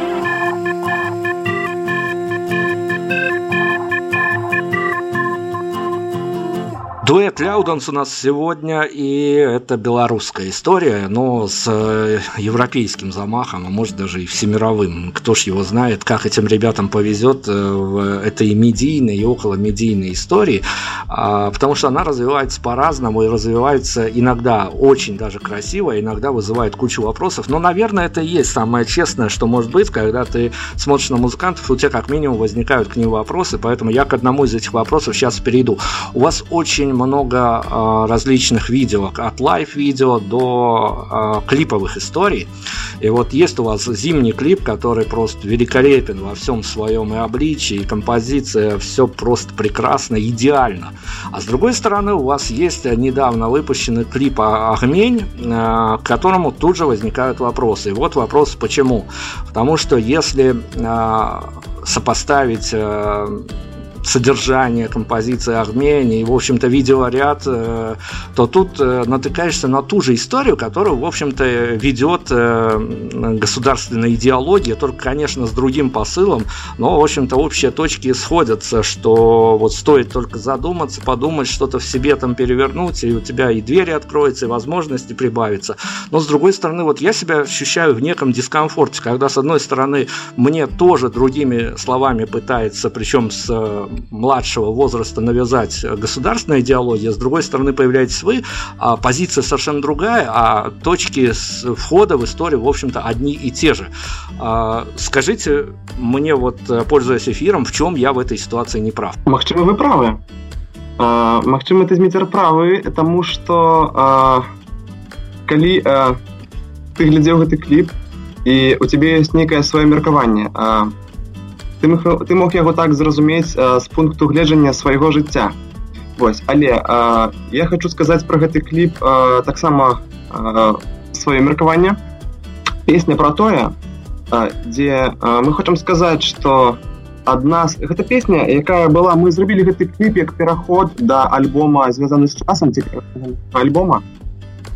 Дуэт Ляуденс у нас сегодня, и это белорусская история, но с э, европейским замахом, а может даже и всемировым. Кто ж его знает, как этим ребятам повезет э, в этой медийной и около медийной истории, а, потому что она развивается по-разному и развивается иногда очень даже красиво, иногда вызывает кучу вопросов, но, наверное, это и есть самое честное, что может быть, когда ты смотришь на музыкантов, у тебя как минимум возникают к ним вопросы, поэтому я к одному из этих вопросов сейчас перейду. У вас очень очень много э, различных видео, от лайв-видео до э, клиповых историй. И вот есть у вас зимний клип, который просто великолепен во всем своем и обличии, и композиция, все просто прекрасно, идеально. А с другой стороны, у вас есть недавно выпущенный клип «Огмень», э, к которому тут же возникают вопросы. И вот вопрос почему. Потому что если э, сопоставить э, содержание композиции Армении в общем-то, видеоряд, э, то тут э, натыкаешься на ту же историю, которую, в общем-то, ведет э, государственная идеология, только, конечно, с другим посылом, но, в общем-то, общие точки сходятся, что вот стоит только задуматься, подумать, что-то в себе там перевернуть, и у тебя и двери откроются, и возможности прибавятся. Но, с другой стороны, вот я себя ощущаю в неком дискомфорте, когда, с одной стороны, мне тоже другими словами пытается, причем с младшего возраста навязать государственная идеология, с другой стороны появляетесь вы, а позиция совершенно другая, а точки входа в историю, в общем-то, одни и те же. А, скажите мне, вот, пользуясь эфиром, в чем я в этой ситуации не прав? Магчыма, вы правы. А, Магчыма, ты Зміцер правы, тому что калі ты глядзеў гэты кліп і у тебе ёсць нейкае сваё меркаванне ты мог, ты мог яго так зразумець а, з пункту гледжання свайго жыцця Вось але а, я хочу сказаць про гэты кліп таксама сваё меркаванне песня про тое а, дзе а, мы хочам сказаць что адна з гэта песня якая была мы зрабілі гэты кліп як пераход да альбома звязаны з часам альбома.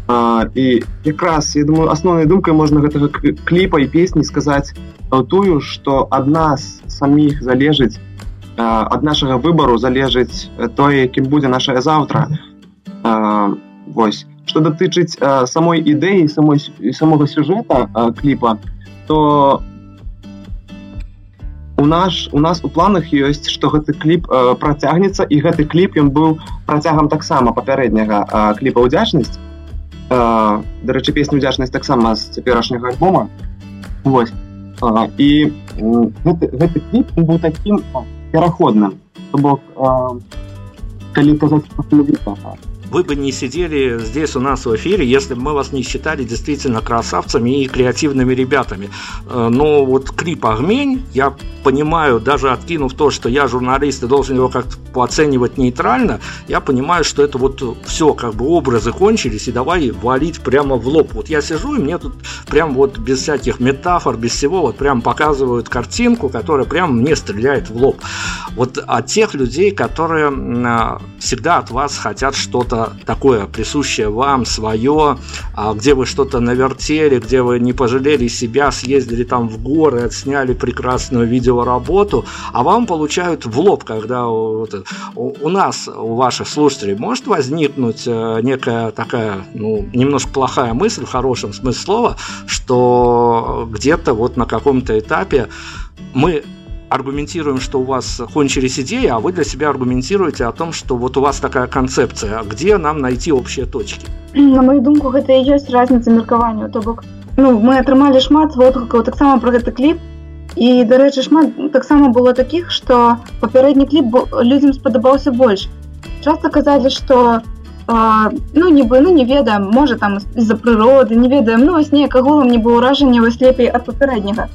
А, і якраз я думаю асноўнай думкай можна гэтага кліпа і песні сказаць тую что ад нас саміх залежыць ад нашага выбару залежыць тое якім будзе нашае заўтра. Вось. Что датычыць самой ідэі самой самога сюжэта кліпа то у наш у нас у планах ёсць что гэты кліп працягнецца і гэты кліп ён быў працягам таксама папярэдняга кліпа ўдзячнасць дарэчы песню ўдзячнасць таксама з цяперашняга альбома. Вось А, і гэты, гэты кліп быў такім пераходным то бок калі казаць вы бы не сидели здесь у нас в эфире, если бы мы вас не считали действительно красавцами и креативными ребятами. Э, но вот клип «Огмень», я понимаю, даже откинув то, что я журналист и должен его как-то оценивать нейтрально, я понимаю, что это вот все, как бы образы кончились, и давай валить прямо в лоб. Вот я сижу, и мне тут прям вот без всяких метафор, без всего, вот прям показывают картинку, которая прям мне стреляет в лоб. Вот от тех людей, которые всегда от вас хотят что-то что-то такое присущее вам, свое, а, где вы что-то навертели, где вы не пожалели себя, съездили там в горы, отсняли прекрасную видеоработу, а вам получают в лоб, когда вот, у нас, у ваших слушателей, может возникнуть э, некая такая, ну, немножко плохая мысль в хорошем смысле слова, что где-то вот на каком-то этапе мы аргументируем, что у вас кончились идеи, а вы для себя аргументируете о том, что вот у вас такая концепция, а где нам найти общие точки? На мою думку, гэта і ёсць разница меркаванню то бок ну мы атрымалі шмат водгукаў таксама про гэты кліп і дарэчы шмат таксама было такіх што папярэдні кліп людзям спадабаўся больш часто казалі што а, ну нібы ну не ведаем можа там з-за прыроды не ведаем ну вось неяк агулам не было ўражання вось лепей ад папярэдняга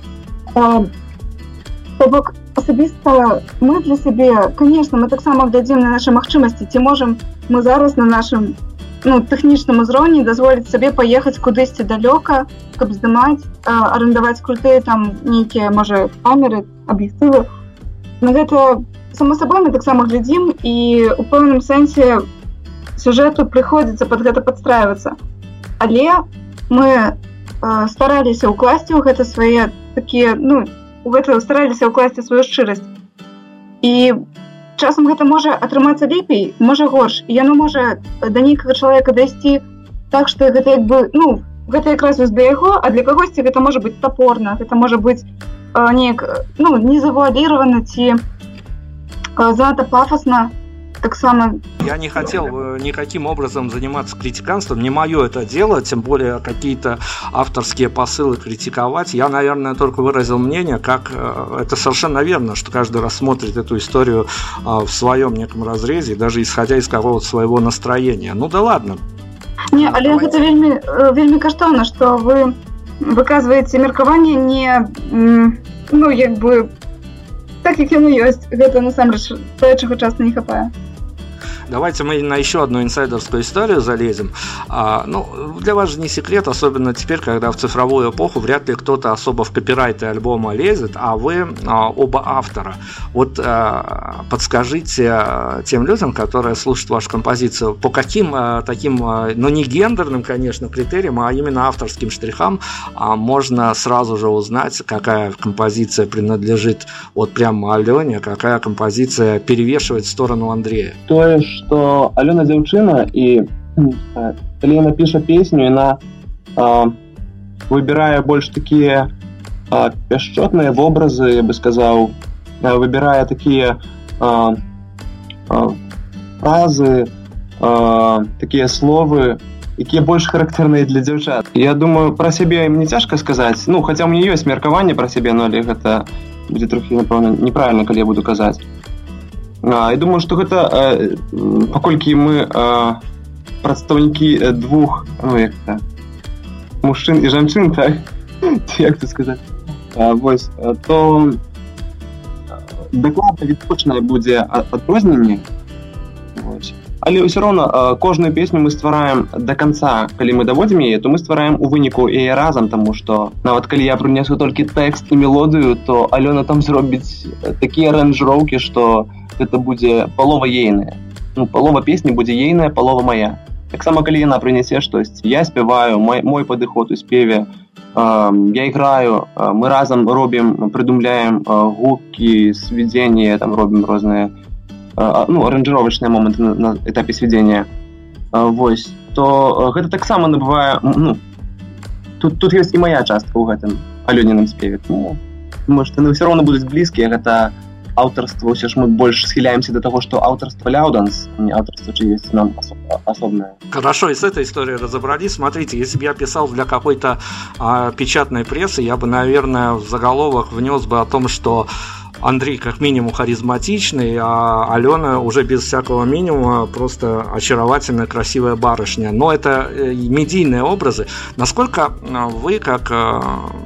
То бок асабіста мы для сябе конечно мы таксама глядзім на наши магчымасці ці можам мы зараз на нашым ну, тэхнічным узроўні дазволіць сабе паехаць кудысьці далёка каб здымаць арендаваць круты там нейкія можа камеры аб'ектывы на гэта само сабой мы таксама глядзім і у пэўным сэнсе сюжэту прыходзіцца под гэта подстраивацца але мы э, стараліся ўкласці ў гэта свае такія ну у гэта стараліся ўкласці сваю шчырасць і часам гэта можа атрымацца лепей можа горш і яно можа да нейкага чалавека дайсці так што гэта як бы ну гэта якраз да яго а для кагосьці гэта можа быць топорна гэта можа быць неяк ну не завуаліравана ці занадта пафосна таксама я не хотел э, никаким образом заниматься критиканством не мое это дело тем более какие-то авторские посылы критиковать я наверное только выразил мнение как э, это совершенно верно что каждый раз смотрит эту историю а, в своем неком разрезе даже исходя из какого-то своего настроения ну да ладно не але гэта вельмі э, вельмі каштоўна что вы выказываете меркаванне не ну як бы так як яно ёсць гэта насамрэч тое чаго часто не хапае Давайте мы на еще одну инсайдерскую историю залезем. А, ну, для вас же не секрет, особенно теперь, когда в цифровую эпоху вряд ли кто-то особо в копирайты альбома лезет, а вы а, оба автора. Вот а, подскажите а, тем людям, которые слушают вашу композицию, по каким а, таким, а, ну не гендерным, конечно, критериям, а именно авторским штрихам а, можно сразу же узнать, какая композиция принадлежит вот прямо Алене, какая композиция перевешивает в сторону Андрея. То есть што Алена дзяўчына і калі яна піша песню яна выбірае больш такія пяшчотныя вобразы я бы сказаў выбірае такія фразы такія словы якія больш характэрныя для дзяўчат я думаю пра сябе ім не цяжка сказаць ну хаця мне ёсць меркаванне пра сябе но але гэта будзе трохі напэўна неправільна калі я буду казаць я думаю что гэта э, паколькі мы э, прадстаўнікі двух ну, як мужчын і жанчын так як ты сказаць а, вось то дакладна відпочная будзе адрозненне але ўсё роўна кожную песню мы ствараем до конца калі мы даводзім яе то мы ствараем у выніку яе разам тому что нават калі я прынесу толькі тэкст і мелодыю то алёна там зробіць такія ранжроўкі что у гэта будзе палова ейная ну, палова песні будзе ейная палова моя таксама калі яна прынясе штось я спяваю мой мой падыход у спеве. Э, я играю э, мы разам робім прыдумляем э, гукі свядзення там робім розныя э, ну аранжировачныя моманты на, на этапе свядзення э, восьось то гэта таксама набывае ну, тут тут ёсць і моя частка ў гэтым алёненым спеве ну, может яны ўсё роўна будуць блізкія гэта у аўтарства ўсё ж мы больш схіляемся до того что аўтарства ляуданс не аўтарства чи есть нам особное хорошо и с этой историей разобрались смотрите если бы я писал для какой-то а, печатной прессы я бы наверное в заголовок внес бы о том что Андрей как минимум харизматичный, а Алена уже без всякого минимума просто очаровательная, красивая барышня. Но это э, медийные образы. Насколько а, вы как э,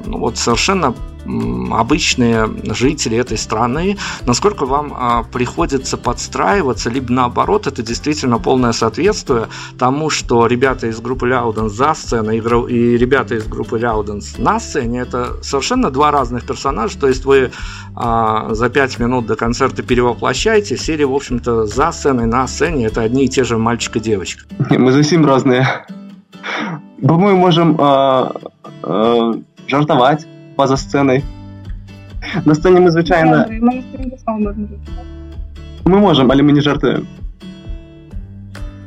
ну, вот совершенно обычные жители этой страны, насколько вам а, приходится подстраиваться, либо наоборот, это действительно полное соответствие тому, что ребята из группы Ляуденс за сценой и ребята из группы Ляуденс на сцене, это совершенно два разных персонажа, то есть вы а, за пять минут до концерта перевоплощаете, серии, в общем-то, за сценой, на сцене, это одни и те же мальчик и девочка. Мы совсем разные. Мы можем э, жартовать, поза сценай на сцэне мы звычайна мы можем але мы не жартуем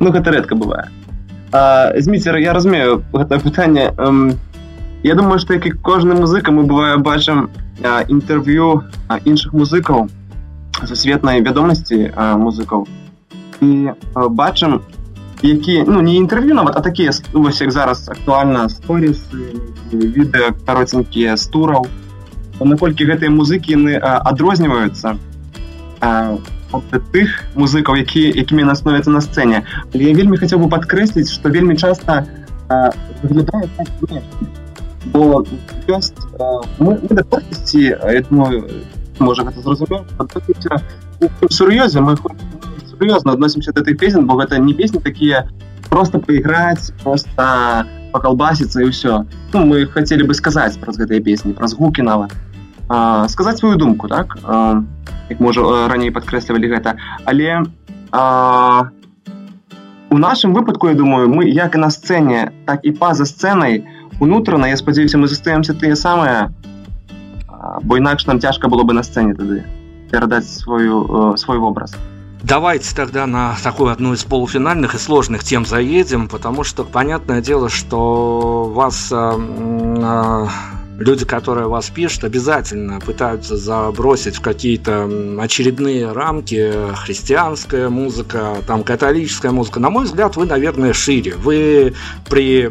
ну гэта рэдка бывае зміцер я разумею гэта пытанне я думаю что як і кожны музыка мы бывае бачым інтэрв'ю іншых музыкаў сусветнай вядомасці музыкаў і бачым які ну не інтэрв'ю нават а такія вось як зараз актуальна сторісы відэа каротенькія з тураў наколькі гэтыя музыкі яны адрозніваюцца тых музыкаў які якімі на становяцца на сцэне. Але я вельмі хацеў бы падкрэсліць што вельмі часта Бо ёсць мы, мы да творчасці я думаю можа гэта зразумеў у сур'ёзе мы сур'ёзна адносімся да тых песен бо гэта не песні такія просто поиграць просто поколбасіцца і ўсё ну, мы хотели бы сказаць праз гэтыя песні праз гукі нават сказаць сваю думку так? А, як можа раней падкрэслівалі гэта але а, у нашым выпадку я думаю мы як і на сцэне так і па-за сцэнай унутрана я спадзяюся мы застаемся тыя самыя. Бо інакш нам цяжка было бы на сцэне тады перадаць свою свой вобраз Давайте тогда на такую одну из полуфинальных и сложных тем заедем, потому что понятное дело, что вас э, э, люди, которые вас пишут, обязательно пытаются забросить в какие-то очередные рамки христианская музыка, там католическая музыка. На мой взгляд, вы, наверное, шире. Вы при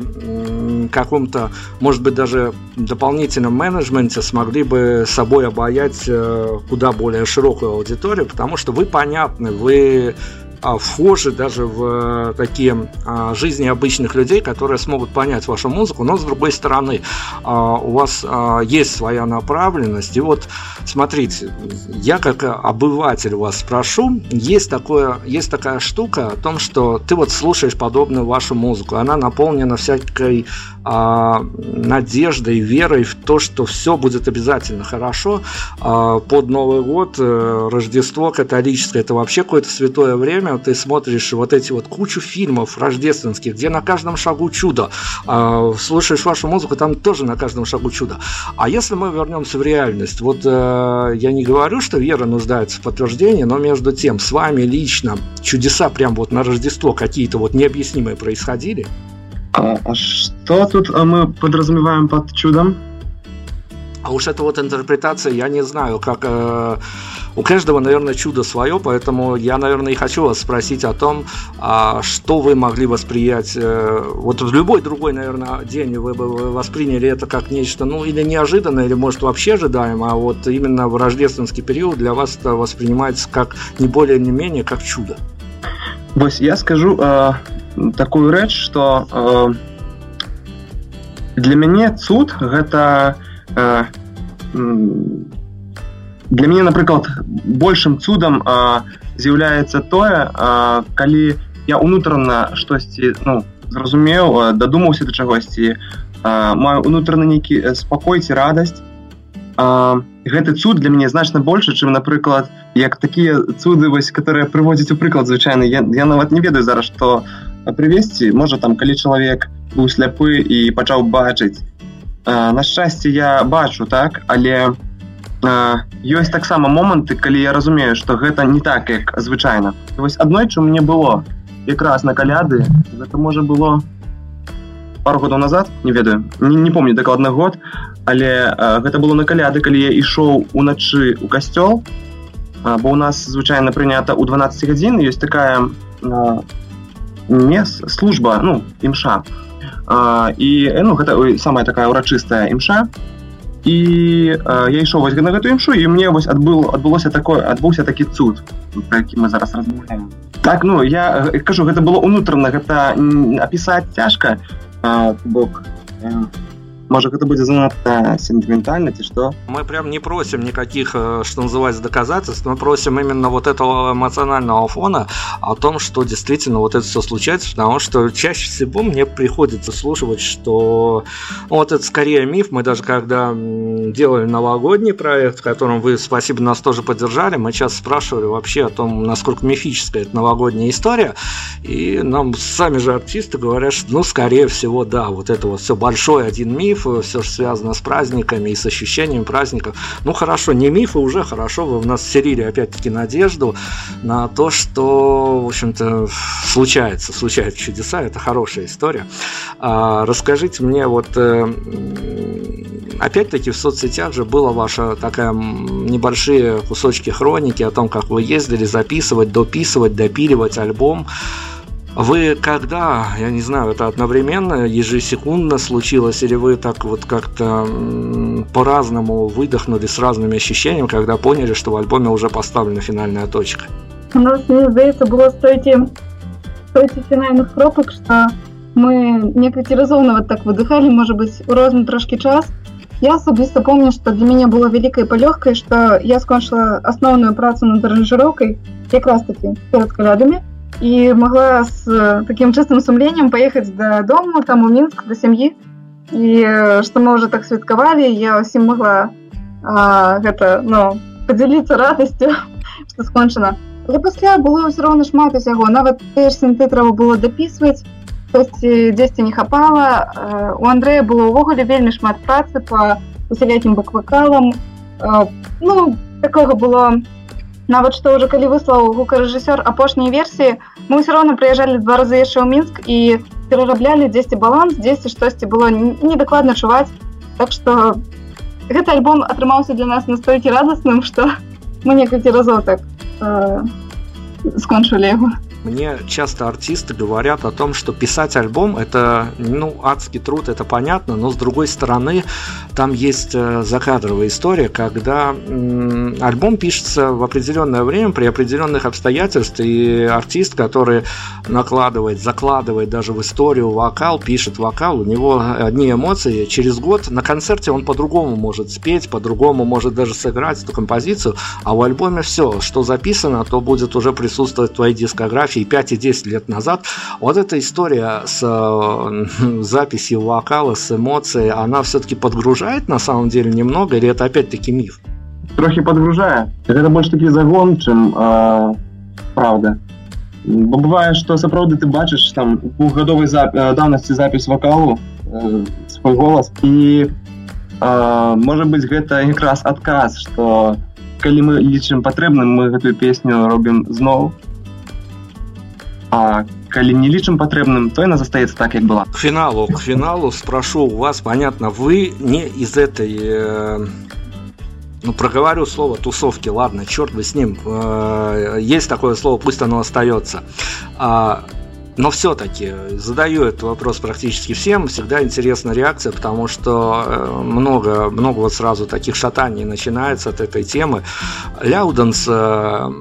каком-то, может быть, даже дополнительном менеджменте смогли бы собой обаять э, куда более широкую аудиторию, потому что вы понятны, вы вхожи даже в э, такие а, жизни обычных людей, которые смогут понять вашу музыку, но с другой стороны, а, у вас есть своя направленность. И вот смотрите, я как обыватель вас спрошу, есть, такое, есть такая штука о том, что ты вот слушаешь подобную вашу музыку, она наполнена всякой надеждой, верой в то, что все будет обязательно хорошо. Под Новый год, э, Рождество католическое, это вообще какое-то святое время, время ты смотришь вот эти вот кучу фильмов рождественских, где на каждом шагу чудо, э, слушаешь вашу музыку, там тоже на каждом шагу чудо. А если мы вернемся в реальность, вот э, я не говорю, что вера нуждается в подтверждении, но между тем с вами лично чудеса прям вот на Рождество какие-то вот необъяснимые происходили? А, а что тут а, мы подразумеваем под чудом? А уж это вот интерпретация, я не знаю, как э, у каждого, наверное, чудо свое, поэтому я, наверное, и хочу вас спросить о том, а что вы могли восприять, э, вот в любой другой, наверное, день вы бы восприняли это как нечто, ну, или неожиданное, или, может, вообще ожидаемо, а вот именно в рождественский период для вас это воспринимается как не более, не менее, как чудо. Вось я скажу э, такую рэч, что э, для мяне цуд гэта Э, для мяне напрыклад большым цудам з'яўляецца тое калі я унутрана штосьці ну зразумеў дадумаўся да чагосьці маю унутраны нейкі э, спакой ці радасць гэты цуд для мяне значна больше чым напрыклад як такія цуды вось которые прыводзяць у прыклад звычайны. Я, я нават не ведаю зараз што прывесці. Можа там калі чалавек быў сляпы і пачаў бачыць. На шчасце я бачу так але ёсць таксама моманты калі я разумею что гэта не так як звычайна. Вось аднойчы мне было якраз на каляды. Гэта можа было пару годаў назад не ведаю не, не помню дакладны год але а, гэта было на каляды калі я ішоў уначы у касцёл. А, бо у нас звычайна прынята ў 12 гадзін ёсць такая а, не служба ну імша. А і ну гэта самая такая ўрачыстая імша і а, я ішоў вось на гэту імшу і мне вось адбыл адбылося такое адбыўся такі цуд які мы зараз размаўляем так ну я кажу гэта было унутрана гэта апісаць цяжка бок Может, это будет занадто сентиментально, ці что? Мы прям не просим никаких, э, что называется, доказательств, мы просим именно вот этого эмоционального фона о том, что действительно вот это все случается, потому что чаще всего мне приходится слушать, что ну, вот это скорее миф. Мы даже когда делали новогодний проект, в котором вы, спасибо, нас тоже поддержали, мы сейчас спрашивали вообще о том, насколько мифическая эта новогодняя история, и нам сами же артисты говорят, что, ну, скорее всего, да, вот это вот все большой один миф, мифы, все же связано с праздниками и с ощущением праздников. Ну хорошо, не мифы уже хорошо, вы в нас вселили опять-таки надежду на то, что, в общем-то, случается, случаются чудеса, это хорошая история. А, расскажите мне, вот э, опять-таки в соцсетях же была ваша такая небольшие кусочки хроники о том, как вы ездили записывать, дописывать, допиливать альбом. Вы когда, я не знаю, это одновременно, ежесекундно случилось, или вы так вот как-то по-разному выдохнули с разными ощущениями, когда поняли, что в альбоме уже поставлена финальная точка? У нас, мне здається, було стільки, стільки фінальних кропок, що мы некалькі разоў нават так выдыхалі можа быць у розны трошкі час я асабіста помню што для мяне было вялікай палёгкай што я скончыла асноўную працу над аранжыроўкай якраз таки перад калядамі і могла з такім чыстым сумленнем паехаць да дому там у мінск да сям'і і што мы уже так святкавалі я ўсім могла а, гэта ну падзяліцца радасцю што скончана але пасля было ўсё роўна шмат усяго нават ты ж сінты трэба было дапісваць хтосьці дзесьці не хапала у Андрэя было ўвогуле вельмі шмат працы по усялякім баквакалам ну такога было нават што ўжо калі выслаў гукарэжысёр апошняй версіі мы ўсё роўна прыязджалі два разы яшчэ ў мінск і перараблялі дзесьці баланс дзесьці штосьці было недакладна чуваць так што гэты альбом атрымаўся для нас настолькі радасным што мы некалькі разоў так э, скончылі яго мне часто артисты говорят о том, что писать альбом это, ну, адский труд, это понятно, но с другой стороны, там есть э, закадровая история, когда альбом пишется в определенное время, при определенных обстоятельствах, и артист, который накладывает, закладывает даже в историю вокал, пишет вокал, у него одни эмоции, через год на концерте он по-другому может спеть, по-другому может даже сыграть эту композицию, а в альбоме все, что записано, то будет уже присутствовать в твоей дискографии, фотографии 5 и 10 лет назад, вот эта история с э, записью вокала, с эмоцией, она все-таки подгружает на самом деле немного, или это опять-таки миф? Трохи подгружае. Это больше таки загон, чем э, правда. Бо бывае, што сапраўды ты бачыш там двухгадовай зап... даўнасці запіс вакалу э, свой голас і э, можа быць гэта якраз адказ, што калі мы лічым патрэбным, мы гэтую песню робім зноў а калі не лічым патрэбным то она застаецца так як была к финалу к финалу спрошу у вас понятно вы не из этой э, ну проговорю слово тусовки ладно черт бы с ним э, есть такое слово пусть оно остается а, но все-таки задаю этот вопрос практически всем. Всегда интересна реакция, потому что э, много, много вот сразу таких шатаний начинается от этой темы. Ляуденс, э,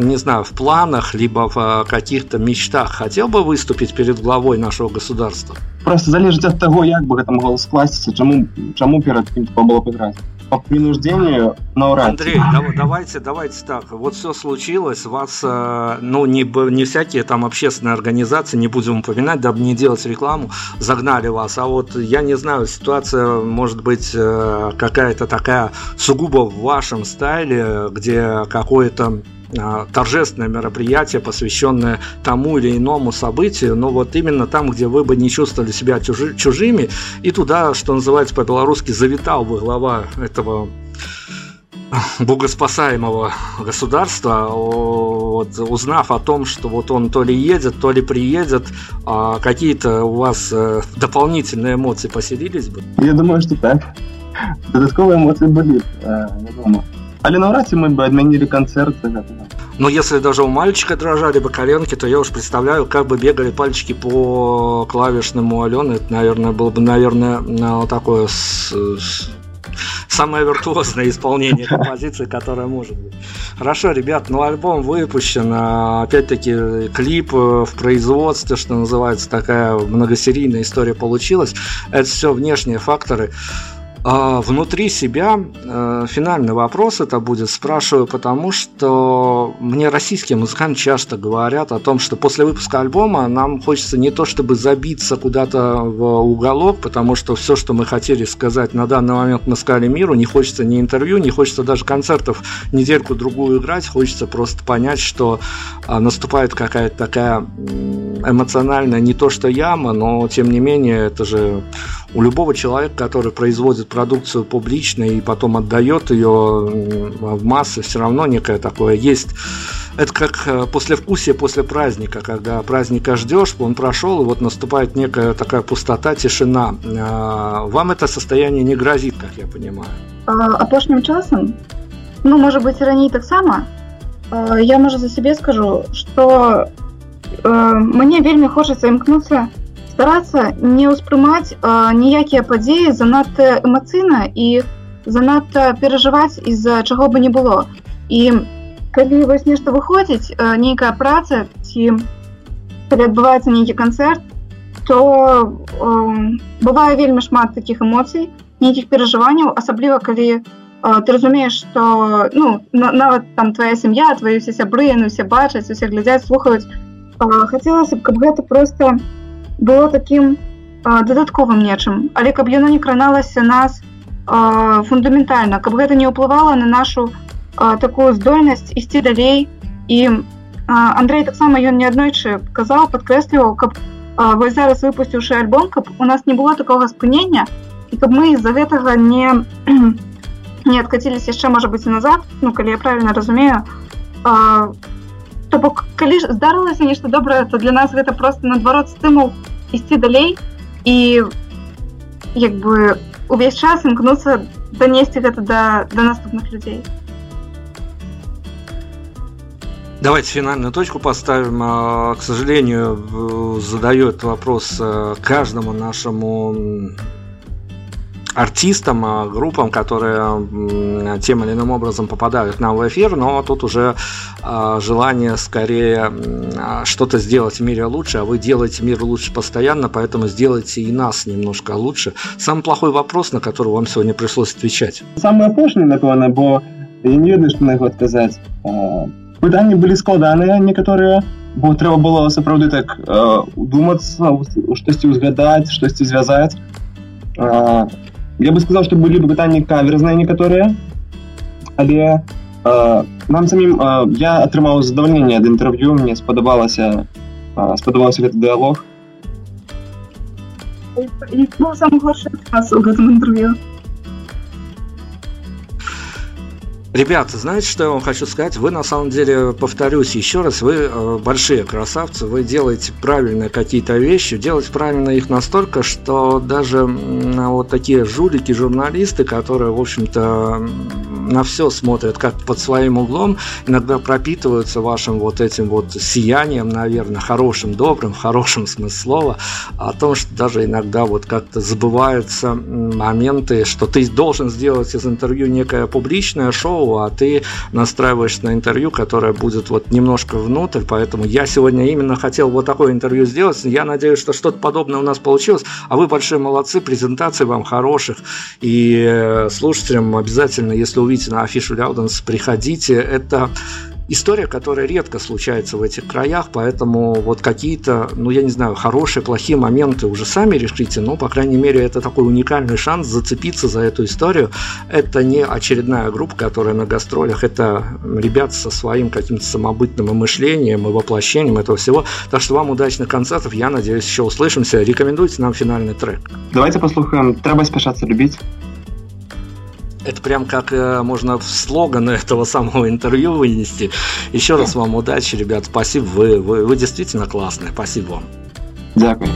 не знаю, в планах, либо в э, каких-то мечтах хотел бы выступить перед главой нашего государства? Просто залежит от того, как бы это могло скласться, чему, чему перед кем-то было играть по принуждению на ура. Андрей, да, давайте, давайте так. Вот все случилось, вас, э, ну, не, не всякие там общественные организации, не будем упоминать, дабы не делать рекламу, загнали вас. А вот, я не знаю, ситуация может быть э, какая-то такая сугубо в вашем стайле, где какое-то торжественное мероприятие, посвященное тому или иному событию, но вот именно там, где вы бы не чувствовали себя чужи, чужими, и туда, что называется по-белорусски, завитал бы глава этого богоспасаемого государства, вот, узнав о том, что вот он то ли едет, то ли приедет, а какие-то у вас э, дополнительные эмоции поселились бы? Я думаю, что так. Додатковые эмоции были, э, я думаю. Але навряд ці мы бы отменили концерт Но если даже у мальчика дрожали бы коленки, то я уж представляю, как бы бегали пальчики по клавишному Алены. Это, наверное, было бы, наверное, такое с, с, самое виртуозное исполнение композиции, которое может быть. Хорошо, ребят, ну альбом выпущен, а, опять-таки клип э, в производстве, что называется, такая многосерийная история получилась. Это все внешние факторы. А внутри себя э, финальный вопрос это будет, спрашиваю, потому что мне российские музыканты часто говорят о том, что после выпуска альбома нам хочется не то чтобы забиться куда-то в уголок, потому что все, что мы хотели сказать на данный момент мы сказали миру, не хочется ни интервью, не хочется даже концертов недельку-другую играть, хочется просто понять, что а, наступает какая-то такая эмоциональная не то что яма, но тем не менее это же у любого человека, который производит продукцию публично и потом отдает ее в массы, все равно некое такое есть. Это как э, послевкусие после праздника, когда праздника ждешь, он прошел, и вот наступает некая такая пустота, тишина. А, вам это состояние не грозит, как я понимаю? Апошнім часам, ну, может быть, раней таксама, я, может, за себе скажу, что э, мне вельмі хочется імкнуцца старацца не ўспрымаць ніякія падзеі занадта эмацыйна і занадта перажываць з-за чаго бы не было і калі вось нешта выходзіць нейкая праца ці калі адбываецца нейкі канцэрт то э, бывае вельмі шмат такіх эмоцый нейкіх перажыванняў асабліва калі э, ты разумееш что ну на, нават там твоя сям'я твои все сябры яны все бачаць усе глядзяць слухаюць э, хацелася б каб гэта просто было таким э, дадатковым нечым але каб яно не краналася нас э, фундаментальна каб гэта не ўплывала на нашу э, такую здольнасць ісці далей і э, Андрей таксама ён неаднойчы казаў падкрэсліваў каб вось зараз выпусціўшы альбом каб у нас не было такого спынення і каб мы з-за гэтага не не адкаціліся яшчэ можа быць назад ну калі я правильно разумею то бок калі ж здарылася нешта добрае то для нас гэта просто наадварот стымул ісці далей і як бы увесь час імкнуцца данесці гэта да, да наступных людзей Давайте финальную точку поставим. А, к сожалению, задает вопрос э, каждому нашему артистам, а, группам, которые тем или иным образом попадают к нам в эфир, но тут уже а, желание скорее что-то сделать в мире лучше, а вы делаете мир лучше постоянно, поэтому сделайте и нас немножко лучше. Самый плохой вопрос, на который вам сегодня пришлось отвечать. Самое апошні, напевно, бо я не ведаю, што на яго адказаць. пытанні былі складаныя некаторыя бо трэба было сапраўды так э, думацца штосьці ўзгадаць штосьці звязаць э, я бы сказал что былі бы пытанні каверзныя некаторыя але э, нам самім э, я атрымаў задавальненне ад інтэрв'ю мне спадабалася э, спадабаўся гэты дыалог самы горшы у гэтым інтэрв'ю Ребята, знаете, что я вам хочу сказать? Вы, на самом деле, повторюсь еще раз, вы э, большие красавцы, вы делаете правильные какие-то вещи, делаете правильно их настолько, что даже вот такие жулики, журналисты, которые, в общем-то, на все смотрят как под своим углом, иногда пропитываются вашим вот этим вот сиянием, наверное, хорошим, добрым, в хорошем смысле слова, о том, что даже иногда вот как-то забываются моменты, что ты должен сделать из интервью некое публичное шоу, шоу, а ты настраиваешься на интервью, которое будет вот немножко внутрь, поэтому я сегодня именно хотел вот такое интервью сделать, я надеюсь, что что-то подобное у нас получилось, а вы большие молодцы, презентаций вам хороших, и э, слушателям обязательно, если увидите на афишу Ляуденс, приходите, это история, которая редко случается в этих краях, поэтому вот какие-то, ну я не знаю, хорошие, плохие моменты уже сами решите, но, по крайней мере, это такой уникальный шанс зацепиться за эту историю. Это не очередная группа, которая на гастролях, это ребята со своим каким-то самобытным мышлением и воплощением этого всего. Так что вам удачных концертов, я надеюсь, еще услышимся. Рекомендуйте нам финальный трек. Давайте послушаем «Треба спешаться любить». Это прям как э, можно в слоган этого самого интервью вынести. Еще раз вам удачи, ребят. Спасибо. Вы, вы, вы действительно классные. Спасибо вам. Дякую.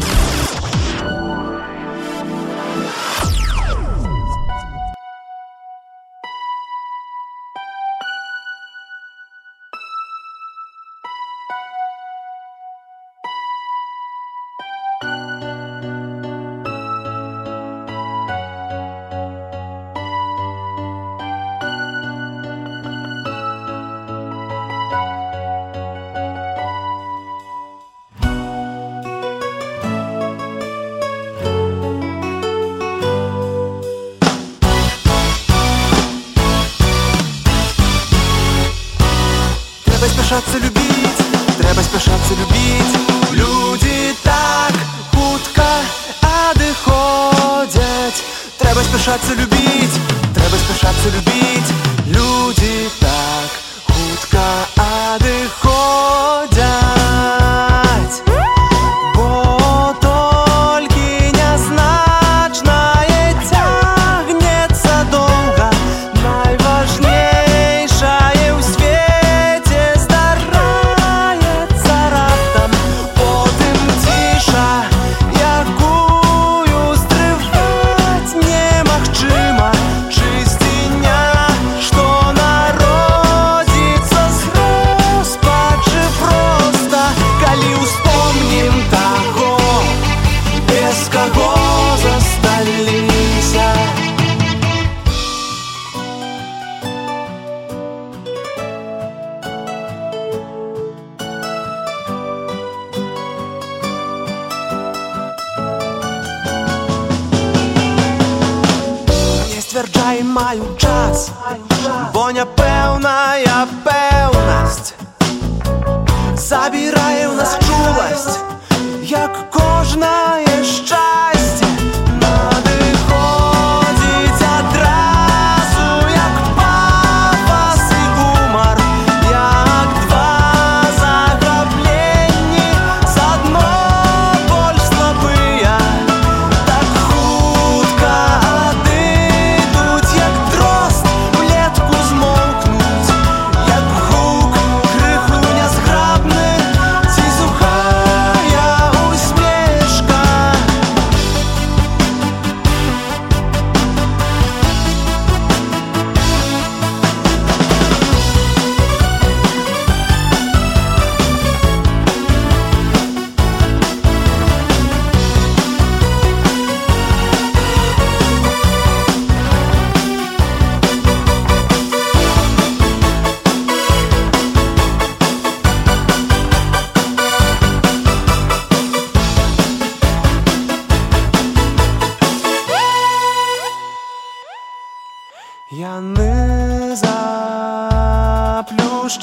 спяшацца любіць трэба спяшацца любіць людзі так хутка адыходзяць трэба спяшацца любіць трэба спяшацца любіць людзі так хутка адыходзяць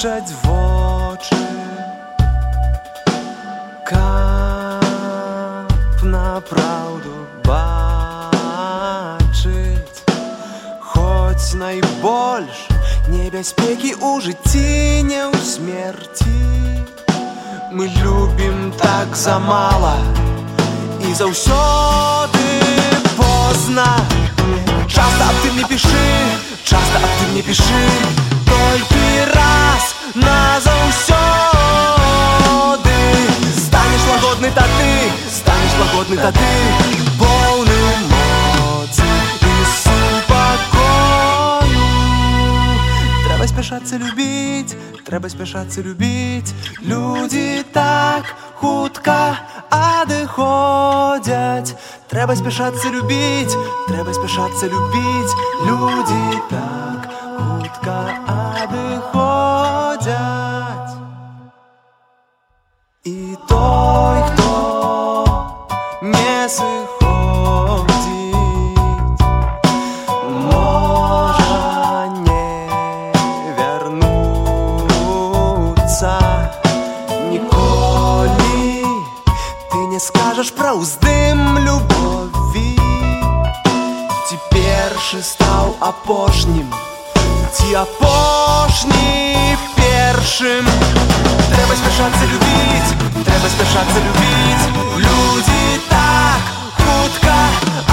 заплющаць вочы Каб на праўду бачыць Хоць найбольш небяспекі ў жыцці не ў смерці Мы любім так замала і заўсёды позна Часто аб тым не пішы, часто аб тым не пішы Толькі раз назаўсёды Станеш лагодны тады, станеш лагодны тады Поўны моцы і супакою Трэба спяшацца любіць, трэба спяшацца любіць Людзі так хутка адыходзяць Трэба спяшацца любіць, трэба спяшацца любіць Людзі так хутка адыходзяць апошнім ці апошні першым трэба спяшацца любіць трэба спяшацца любіць людзі так хутка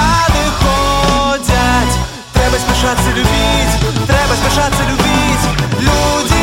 адыходзяць трэба спяшацца любіць трэба спяшацца любіць